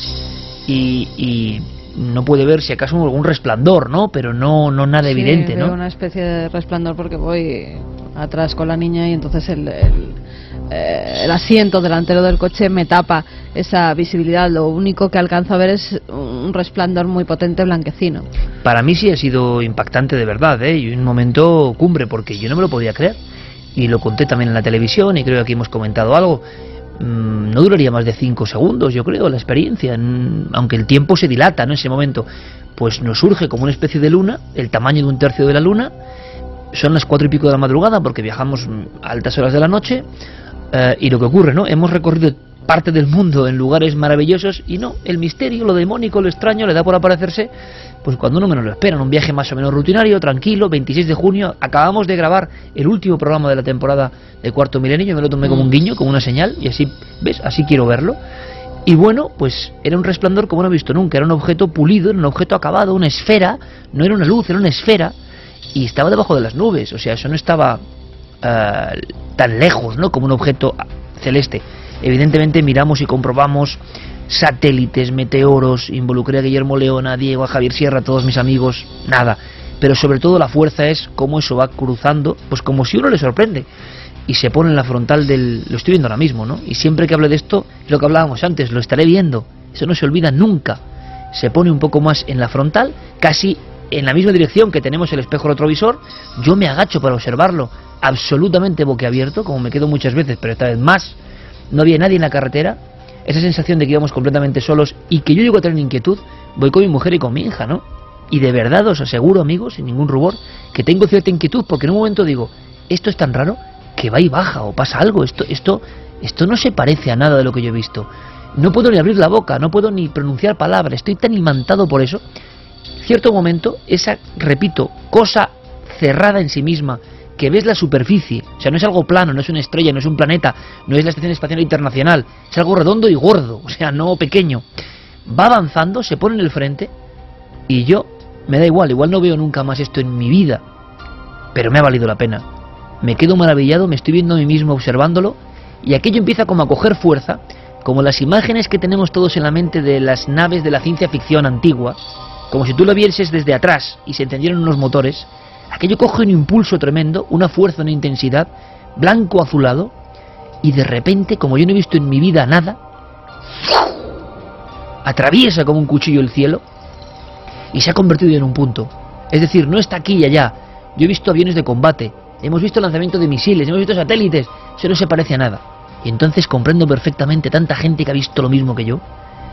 y, no puede ver si acaso algún resplandor, ¿no? Pero no, no nada evidente, ¿no? una especie de resplandor porque voy atrás con la niña y entonces el eh, el asiento delantero del coche me tapa esa visibilidad. Lo único que alcanzo a ver es un resplandor muy potente blanquecino. Para mí sí ha sido impactante de verdad, ¿eh? y un momento cumbre, porque yo no me lo podía creer. Y lo conté también en la televisión y creo que aquí hemos comentado algo. Mm, no duraría más de 5 segundos, yo creo, la experiencia, aunque el tiempo se dilata en ese momento. Pues nos surge como una especie de luna, el tamaño de un tercio de la luna. Son las cuatro y pico de la madrugada porque viajamos a altas horas de la noche eh, y lo que ocurre, ¿no? Hemos recorrido parte del mundo en lugares maravillosos y no, el misterio, lo demónico, lo extraño le da por aparecerse pues cuando uno menos lo espera, en un viaje más o menos rutinario, tranquilo, 26 de junio, acabamos de grabar el último programa de la temporada de Cuarto Milenio, yo me lo tomé como un mm. guiño, como una señal, y así, ¿ves? Así quiero verlo. Y bueno, pues era un resplandor como no he visto nunca, era un objeto pulido, era un objeto acabado, una esfera, no era una luz, era una esfera, y estaba debajo de las nubes, o sea, eso no estaba eh, tan lejos, ¿no? Como un objeto celeste. Evidentemente miramos y comprobamos satélites, meteoros, involucré a Guillermo León, a Diego, a Javier Sierra, a todos mis amigos, nada. Pero sobre todo la fuerza es cómo eso va cruzando, pues como si uno le sorprende y se pone en la frontal del... Lo estoy viendo ahora mismo, ¿no? Y siempre que hable de esto, lo que hablábamos antes, lo estaré viendo. Eso no se olvida nunca. Se pone un poco más en la frontal, casi en la misma dirección que tenemos el espejo retrovisor. Yo me agacho para observarlo absolutamente boquiabierto, como me quedo muchas veces, pero esta vez más, no había nadie en la carretera, esa sensación de que íbamos completamente solos y que yo llego a tener inquietud, voy con mi mujer y con mi hija, ¿no? Y de verdad os aseguro, amigos, sin ningún rubor, que tengo cierta inquietud, porque en un momento digo, esto es tan raro que va y baja o pasa algo, esto, esto, esto no se parece a nada de lo que yo he visto. No puedo ni abrir la boca, no puedo ni pronunciar palabras, estoy tan imantado por eso. Cierto momento, esa, repito, cosa cerrada en sí misma, que ves la superficie, o sea, no es algo plano, no es una estrella, no es un planeta, no es la Estación Espacial Internacional, es algo redondo y gordo, o sea, no pequeño. va avanzando, se pone en el frente y yo, me da igual, igual no veo nunca más esto en mi vida, pero me ha valido la pena. Me quedo maravillado, me estoy viendo a mí mismo observándolo y aquello empieza como a coger fuerza, como las imágenes que tenemos todos en la mente de las naves de la ciencia ficción antigua, como si tú lo vieses desde atrás y se encendieran unos motores, aquello coge un impulso tremendo, una fuerza, una intensidad, blanco azulado, y de repente, como yo no he visto en mi vida nada, atraviesa como un cuchillo el cielo y se ha convertido en un punto. Es decir, no está aquí y allá. Yo he visto aviones de combate, hemos visto lanzamiento de misiles, hemos visto satélites, eso no se parece a nada. Y entonces comprendo perfectamente tanta gente que ha visto lo mismo que yo,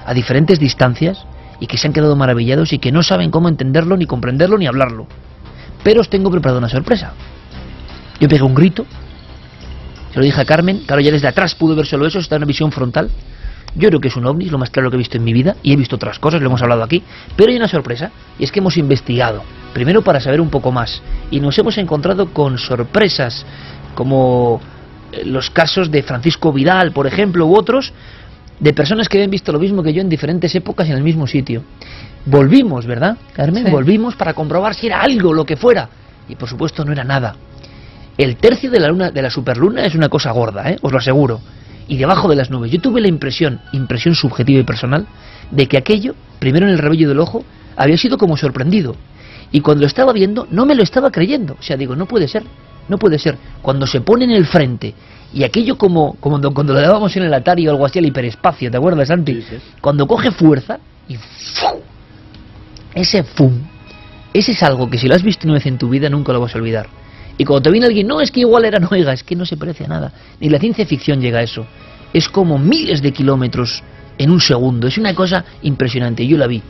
a diferentes distancias, y que se han quedado maravillados y que no saben cómo entenderlo, ni comprenderlo, ni hablarlo. Pero os tengo preparado una sorpresa. Yo pegué un grito, se lo dije a Carmen, claro, ya desde atrás pudo ver solo eso, está en una visión frontal. Yo creo que es un ovni, es lo más claro que he visto en mi vida, y he visto otras cosas, lo hemos hablado aquí, pero hay una sorpresa, y es que hemos investigado, primero para saber un poco más, y nos hemos encontrado con sorpresas, como eh, los casos de Francisco Vidal, por ejemplo, u otros, de personas que habían visto lo mismo que yo en diferentes épocas en el mismo sitio. Volvimos, ¿verdad, Carmen? Sí. Volvimos para comprobar si era algo, lo que fuera. Y por supuesto no era nada. El tercio de la luna, de la superluna es una cosa gorda, ¿eh? os lo aseguro. Y debajo de las nubes. Yo tuve la impresión, impresión subjetiva y personal, de que aquello, primero en el revello del ojo, había sido como sorprendido. Y cuando lo estaba viendo, no me lo estaba creyendo. O sea, digo, no puede ser, no puede ser. Cuando se pone en el frente y aquello como, como cuando, cuando lo dábamos en el Atari o algo así al hiperespacio, ¿te acuerdas, Santi? Cuando coge fuerza y. ese fum, ese es algo que si lo has visto una vez en tu vida nunca lo vas a olvidar. Y cuando te viene alguien, no, es que igual era, no, oiga, es que no se parece a nada. Ni la ciencia ficción llega a eso. Es como miles de kilómetros en un segundo. Es una cosa impresionante. Yo la vi.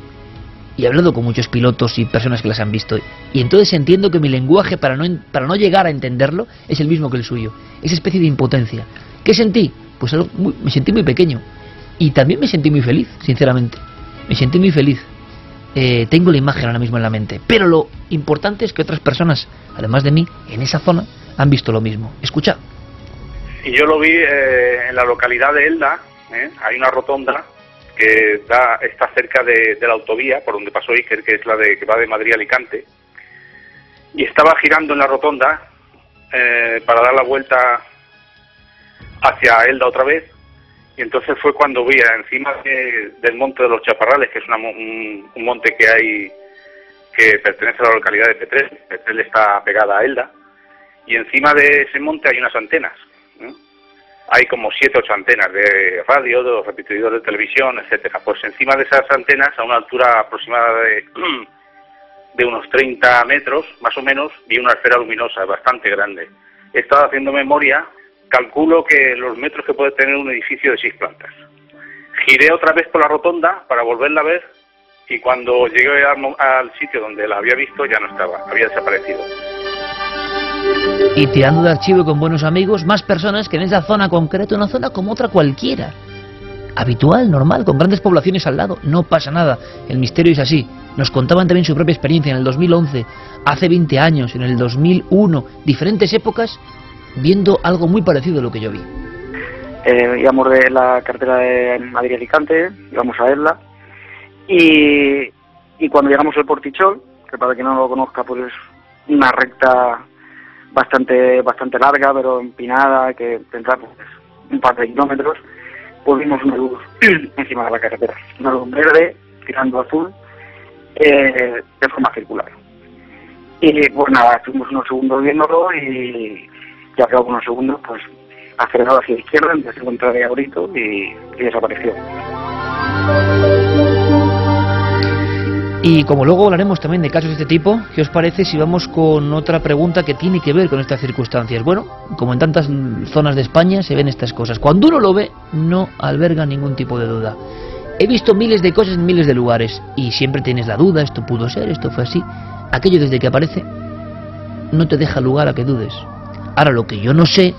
Y he hablado con muchos pilotos y personas que las han visto. Y entonces entiendo que mi lenguaje, para no, para no llegar a entenderlo, es el mismo que el suyo. Esa especie de impotencia. ¿Qué sentí? Pues algo muy- me sentí muy pequeño. Y también me sentí muy feliz, sinceramente. Me sentí muy feliz. Eh, tengo la imagen ahora mismo en la mente. Pero lo importante es que otras personas, además de mí, en esa zona, han visto lo mismo. Escucha. Y yo lo vi eh, en la localidad de Elda, ¿eh? hay una rotonda que da, está cerca de, la autovía por donde pasó Iker, que es la de, que va de Madrid a Alicante, y estaba girando en la rotonda eh, para dar la vuelta hacia Elda otra vez, y entonces fue cuando vi encima de- del monte de los Chaparrales, que es una un, un monte que hay que pertenece a la localidad de Petrel, Petrel está pegada a Elda, y encima de ese monte hay unas antenas. Hay como siete ocho antenas de radio, de los repetidores de televisión, etcétera. Pues encima de esas antenas, a una altura aproximada de, de unos 30 metros, más o menos, vi una esfera luminosa bastante grande. He estado haciendo memoria, calculo que los metros que puede tener un edificio de seis plantas. Giré otra vez por la rotonda para volverla a ver y cuando llegué al, al sitio donde la había visto ya no estaba, había desaparecido. Y tirando de archivo con buenos amigos, más personas que en esa zona concreta, una zona como otra cualquiera. Habitual, normal, con grandes poblaciones al lado. No pasa nada. El misterio es así. Nos contaban también su propia experiencia en el 2011, hace 20 años, en el 2001, diferentes épocas, viendo algo muy parecido a lo que yo vi. Eh, íbamos de la carretera de Madrid-Alicante, íbamos a Esla, y, y cuando llegamos al Portichol, que para quien no lo conozca, pues es una recta bastante bastante larga, pero empinada, que tendrá pues, un par de kilómetros, pues vimos una luz encima de la carretera, una luz verde tirando azul, eh, de forma circular. Y pues nada, estuvimos unos segundos viéndolo y ya que unos segundos, pues hacia la izquierda, empezó a encontrar y, y desapareció. Y como luego hablaremos también de casos de este tipo, ¿qué os parece si vamos con otra pregunta que tiene que ver con estas circunstancias? Bueno, como en tantas zonas de España se ven estas cosas. Cuando uno lo ve, no alberga ningún tipo de duda. He visto miles de cosas en miles de lugares y siempre tienes la duda, esto pudo ser, esto fue así. Aquello desde que aparece no te deja lugar a que dudes. Ahora lo que yo no sé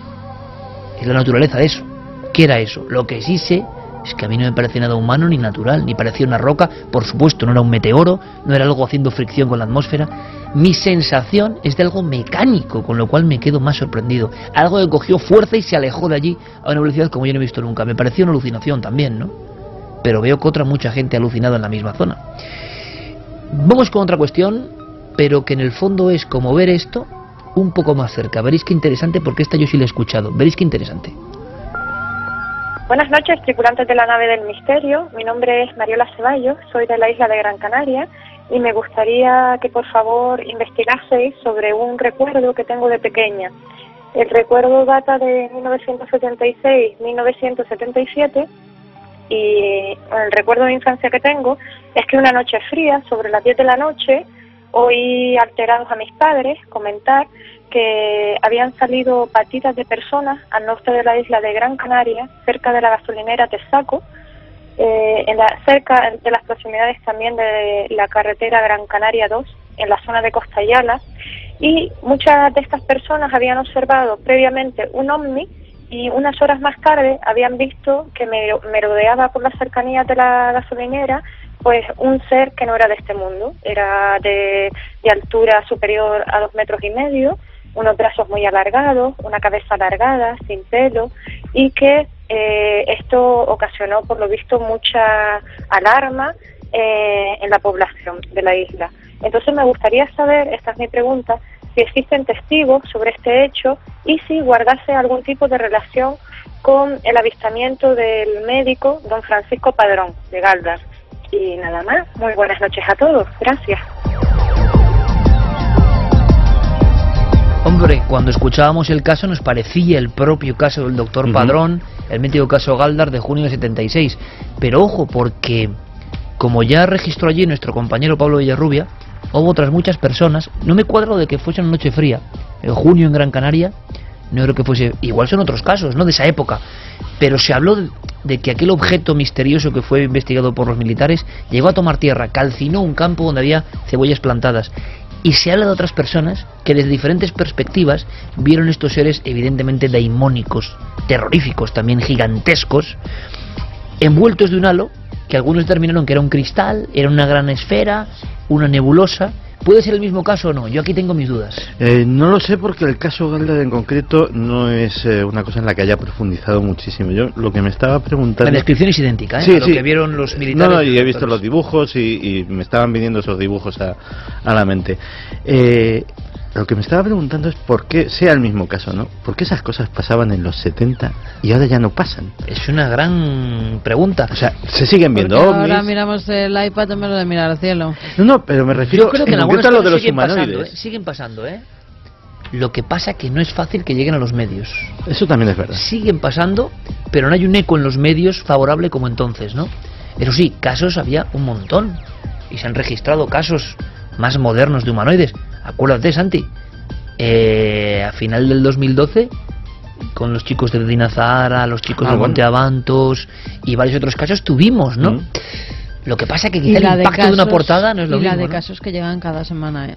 es la naturaleza de eso. ¿Qué era eso? Lo que sí sé es que a mí no me parece nada humano ni natural, ni parecía una roca, por supuesto, no era un meteoro, no era algo haciendo fricción con la atmósfera. Mi sensación es de algo mecánico, con lo cual me quedo más sorprendido. Algo que cogió fuerza y se alejó de allí a una velocidad como yo no he visto nunca. Me pareció una alucinación también, ¿no? pero veo que otra mucha gente ha alucinado en la misma zona. Vamos con otra cuestión, pero que en el fondo es como ver esto un poco más cerca. Veréis qué interesante, porque esta yo sí la he escuchado. Veréis qué interesante. Buenas noches, tripulantes de la nave del misterio. Mi nombre es Mariola Ceballos, soy de la isla de Gran Canaria y me gustaría que por favor investigaseis sobre un recuerdo que tengo de pequeña. El recuerdo data de 1976-1977 y el recuerdo de infancia que tengo es que una noche fría, sobre las 10 de la noche, oí alterados a mis padres comentar que habían salido patitas de personas al norte de la isla de Gran Canaria, cerca de la gasolinera Tesaco, eh, en la, cerca de las proximidades también de la carretera Gran Canaria 2, en la zona de Costa Yala, y muchas de estas personas habían observado previamente un ovni y unas horas más tarde habían visto que me, merodeaba por las cercanías de la gasolinera pues un ser que no era de este mundo, era de, altura superior a dos metros y medio, unos brazos muy alargados, una cabeza alargada, sin pelo, y que eh, esto ocasionó, por lo visto, mucha alarma eh, en la población de la isla. Entonces me gustaría saber, esta es mi pregunta, si existen testigos sobre este hecho y si guardase algún tipo de relación con el avistamiento del médico don Francisco Padrón de Galdar. Y nada más, muy buenas noches a todos, gracias. Hombre, cuando escuchábamos el caso nos parecía el propio caso del doctor Padrón, el mítico caso Galdar de junio de 76. Pero ojo, porque como ya registró allí nuestro compañero Pablo Villarrubia, hubo otras muchas personas, no me cuadro de que fuese una noche fría, en junio en Gran Canaria, no creo que fuese, igual son otros casos, ¿no? De esa época, pero se habló de, que aquel objeto misterioso que fue investigado por los militares llegó a tomar tierra, calcinó un campo donde había cebollas plantadas y se habla de otras personas que desde diferentes perspectivas vieron estos seres evidentemente daimónicos, terroríficos, también gigantescos, envueltos de un halo que algunos determinaron que era un cristal, era una gran esfera, una nebulosa. ¿Puede ser el mismo caso o no? Yo aquí tengo mis dudas. Eh, no lo sé porque el caso Galdar en concreto no es eh, una cosa en la que haya profundizado muchísimo. Yo lo que me estaba preguntando... La descripción es idéntica, ¿eh? Sí, a lo sí. que vieron los militares. No, no, y he visto los dibujos y, y me estaban viniendo esos dibujos a, a la mente. Eh, lo que me estaba preguntando es por qué, sea el mismo caso, ¿no? ¿Por qué esas cosas pasaban en los 70 y ahora ya no pasan? Es una gran pregunta. O sea, se siguen viendo Porque ovnis. ahora miramos el iPad en vez de mirar al cielo. No, no, pero me refiero Yo creo que en en algunas concreto a lo de los siguen pasando, humanoides. ¿eh? siguen pasando, ¿eh? Lo que pasa que no es fácil que lleguen a los medios. Eso también es verdad. Siguen pasando, pero no hay un eco en los medios favorable como entonces, ¿no? Eso sí, casos había un montón. Y se han registrado casos más modernos de humanoides. Acuérdate, Santi. eh, a final del 2012, con los chicos de Dinazara, los chicos Ah, del bueno. Monte Avantos y varios otros casos tuvimos, ¿no? Mm. Lo que pasa que Y quizá el de impacto de, una portada no es lo y mismo. la de ¿no? casos que llegan cada semana, ¿eh?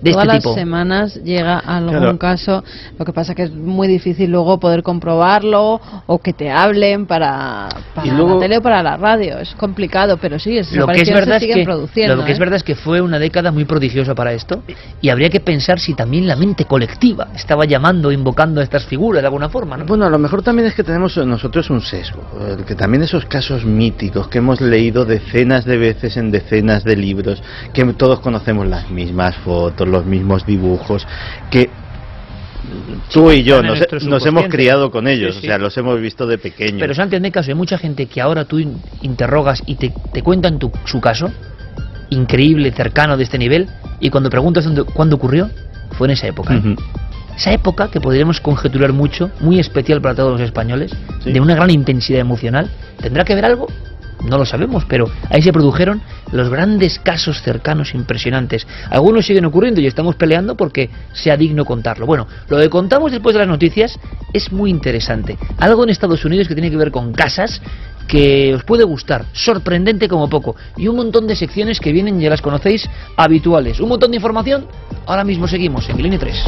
De Todas este las semanas llega algún Claro. caso, lo que pasa que es muy difícil luego poder comprobarlo o que te hablen para, para luego- la tele o para la radio. Es complicado, pero sí, esas lo que es verdad se es siguen que produciendo. lo que es ¿eh? verdad es que fue una década muy prodigiosa para esto y habría que pensar si también la mente colectiva estaba llamando invocando a estas figuras de alguna forma ¿no? Bueno, a lo mejor también es que tenemos nosotros un sesgo, que también esos casos míticos que hemos leído decenas de veces en decenas de libros, que todos conocemos las mismas fotos, los mismos dibujos, que tú y yo nos, nos hemos criado con ellos, Sí, sí. o sea, los hemos visto de pequeños. pero Santi en caso hay mucha gente que ahora tú in- interrogas y te, te cuentan tu, su caso increíble cercano de este nivel y cuando preguntas dónde, cuándo ocurrió fue en esa época esa época que podríamos conjeturar mucho, muy especial para todos los españoles, Sí. de una gran intensidad emocional, ¿tendrá que ver algo? No lo sabemos, pero ahí se produjeron los grandes casos cercanos impresionantes. Algunos siguen ocurriendo y estamos peleando porque sea digno contarlo. Bueno, lo que contamos después de las noticias es muy interesante. Algo en Estados Unidos que tiene que ver con casas que os puede gustar, sorprendente como poco, y un montón de secciones que vienen, ya las conocéis, habituales. Un montón de información, ahora mismo seguimos en Milenio 3.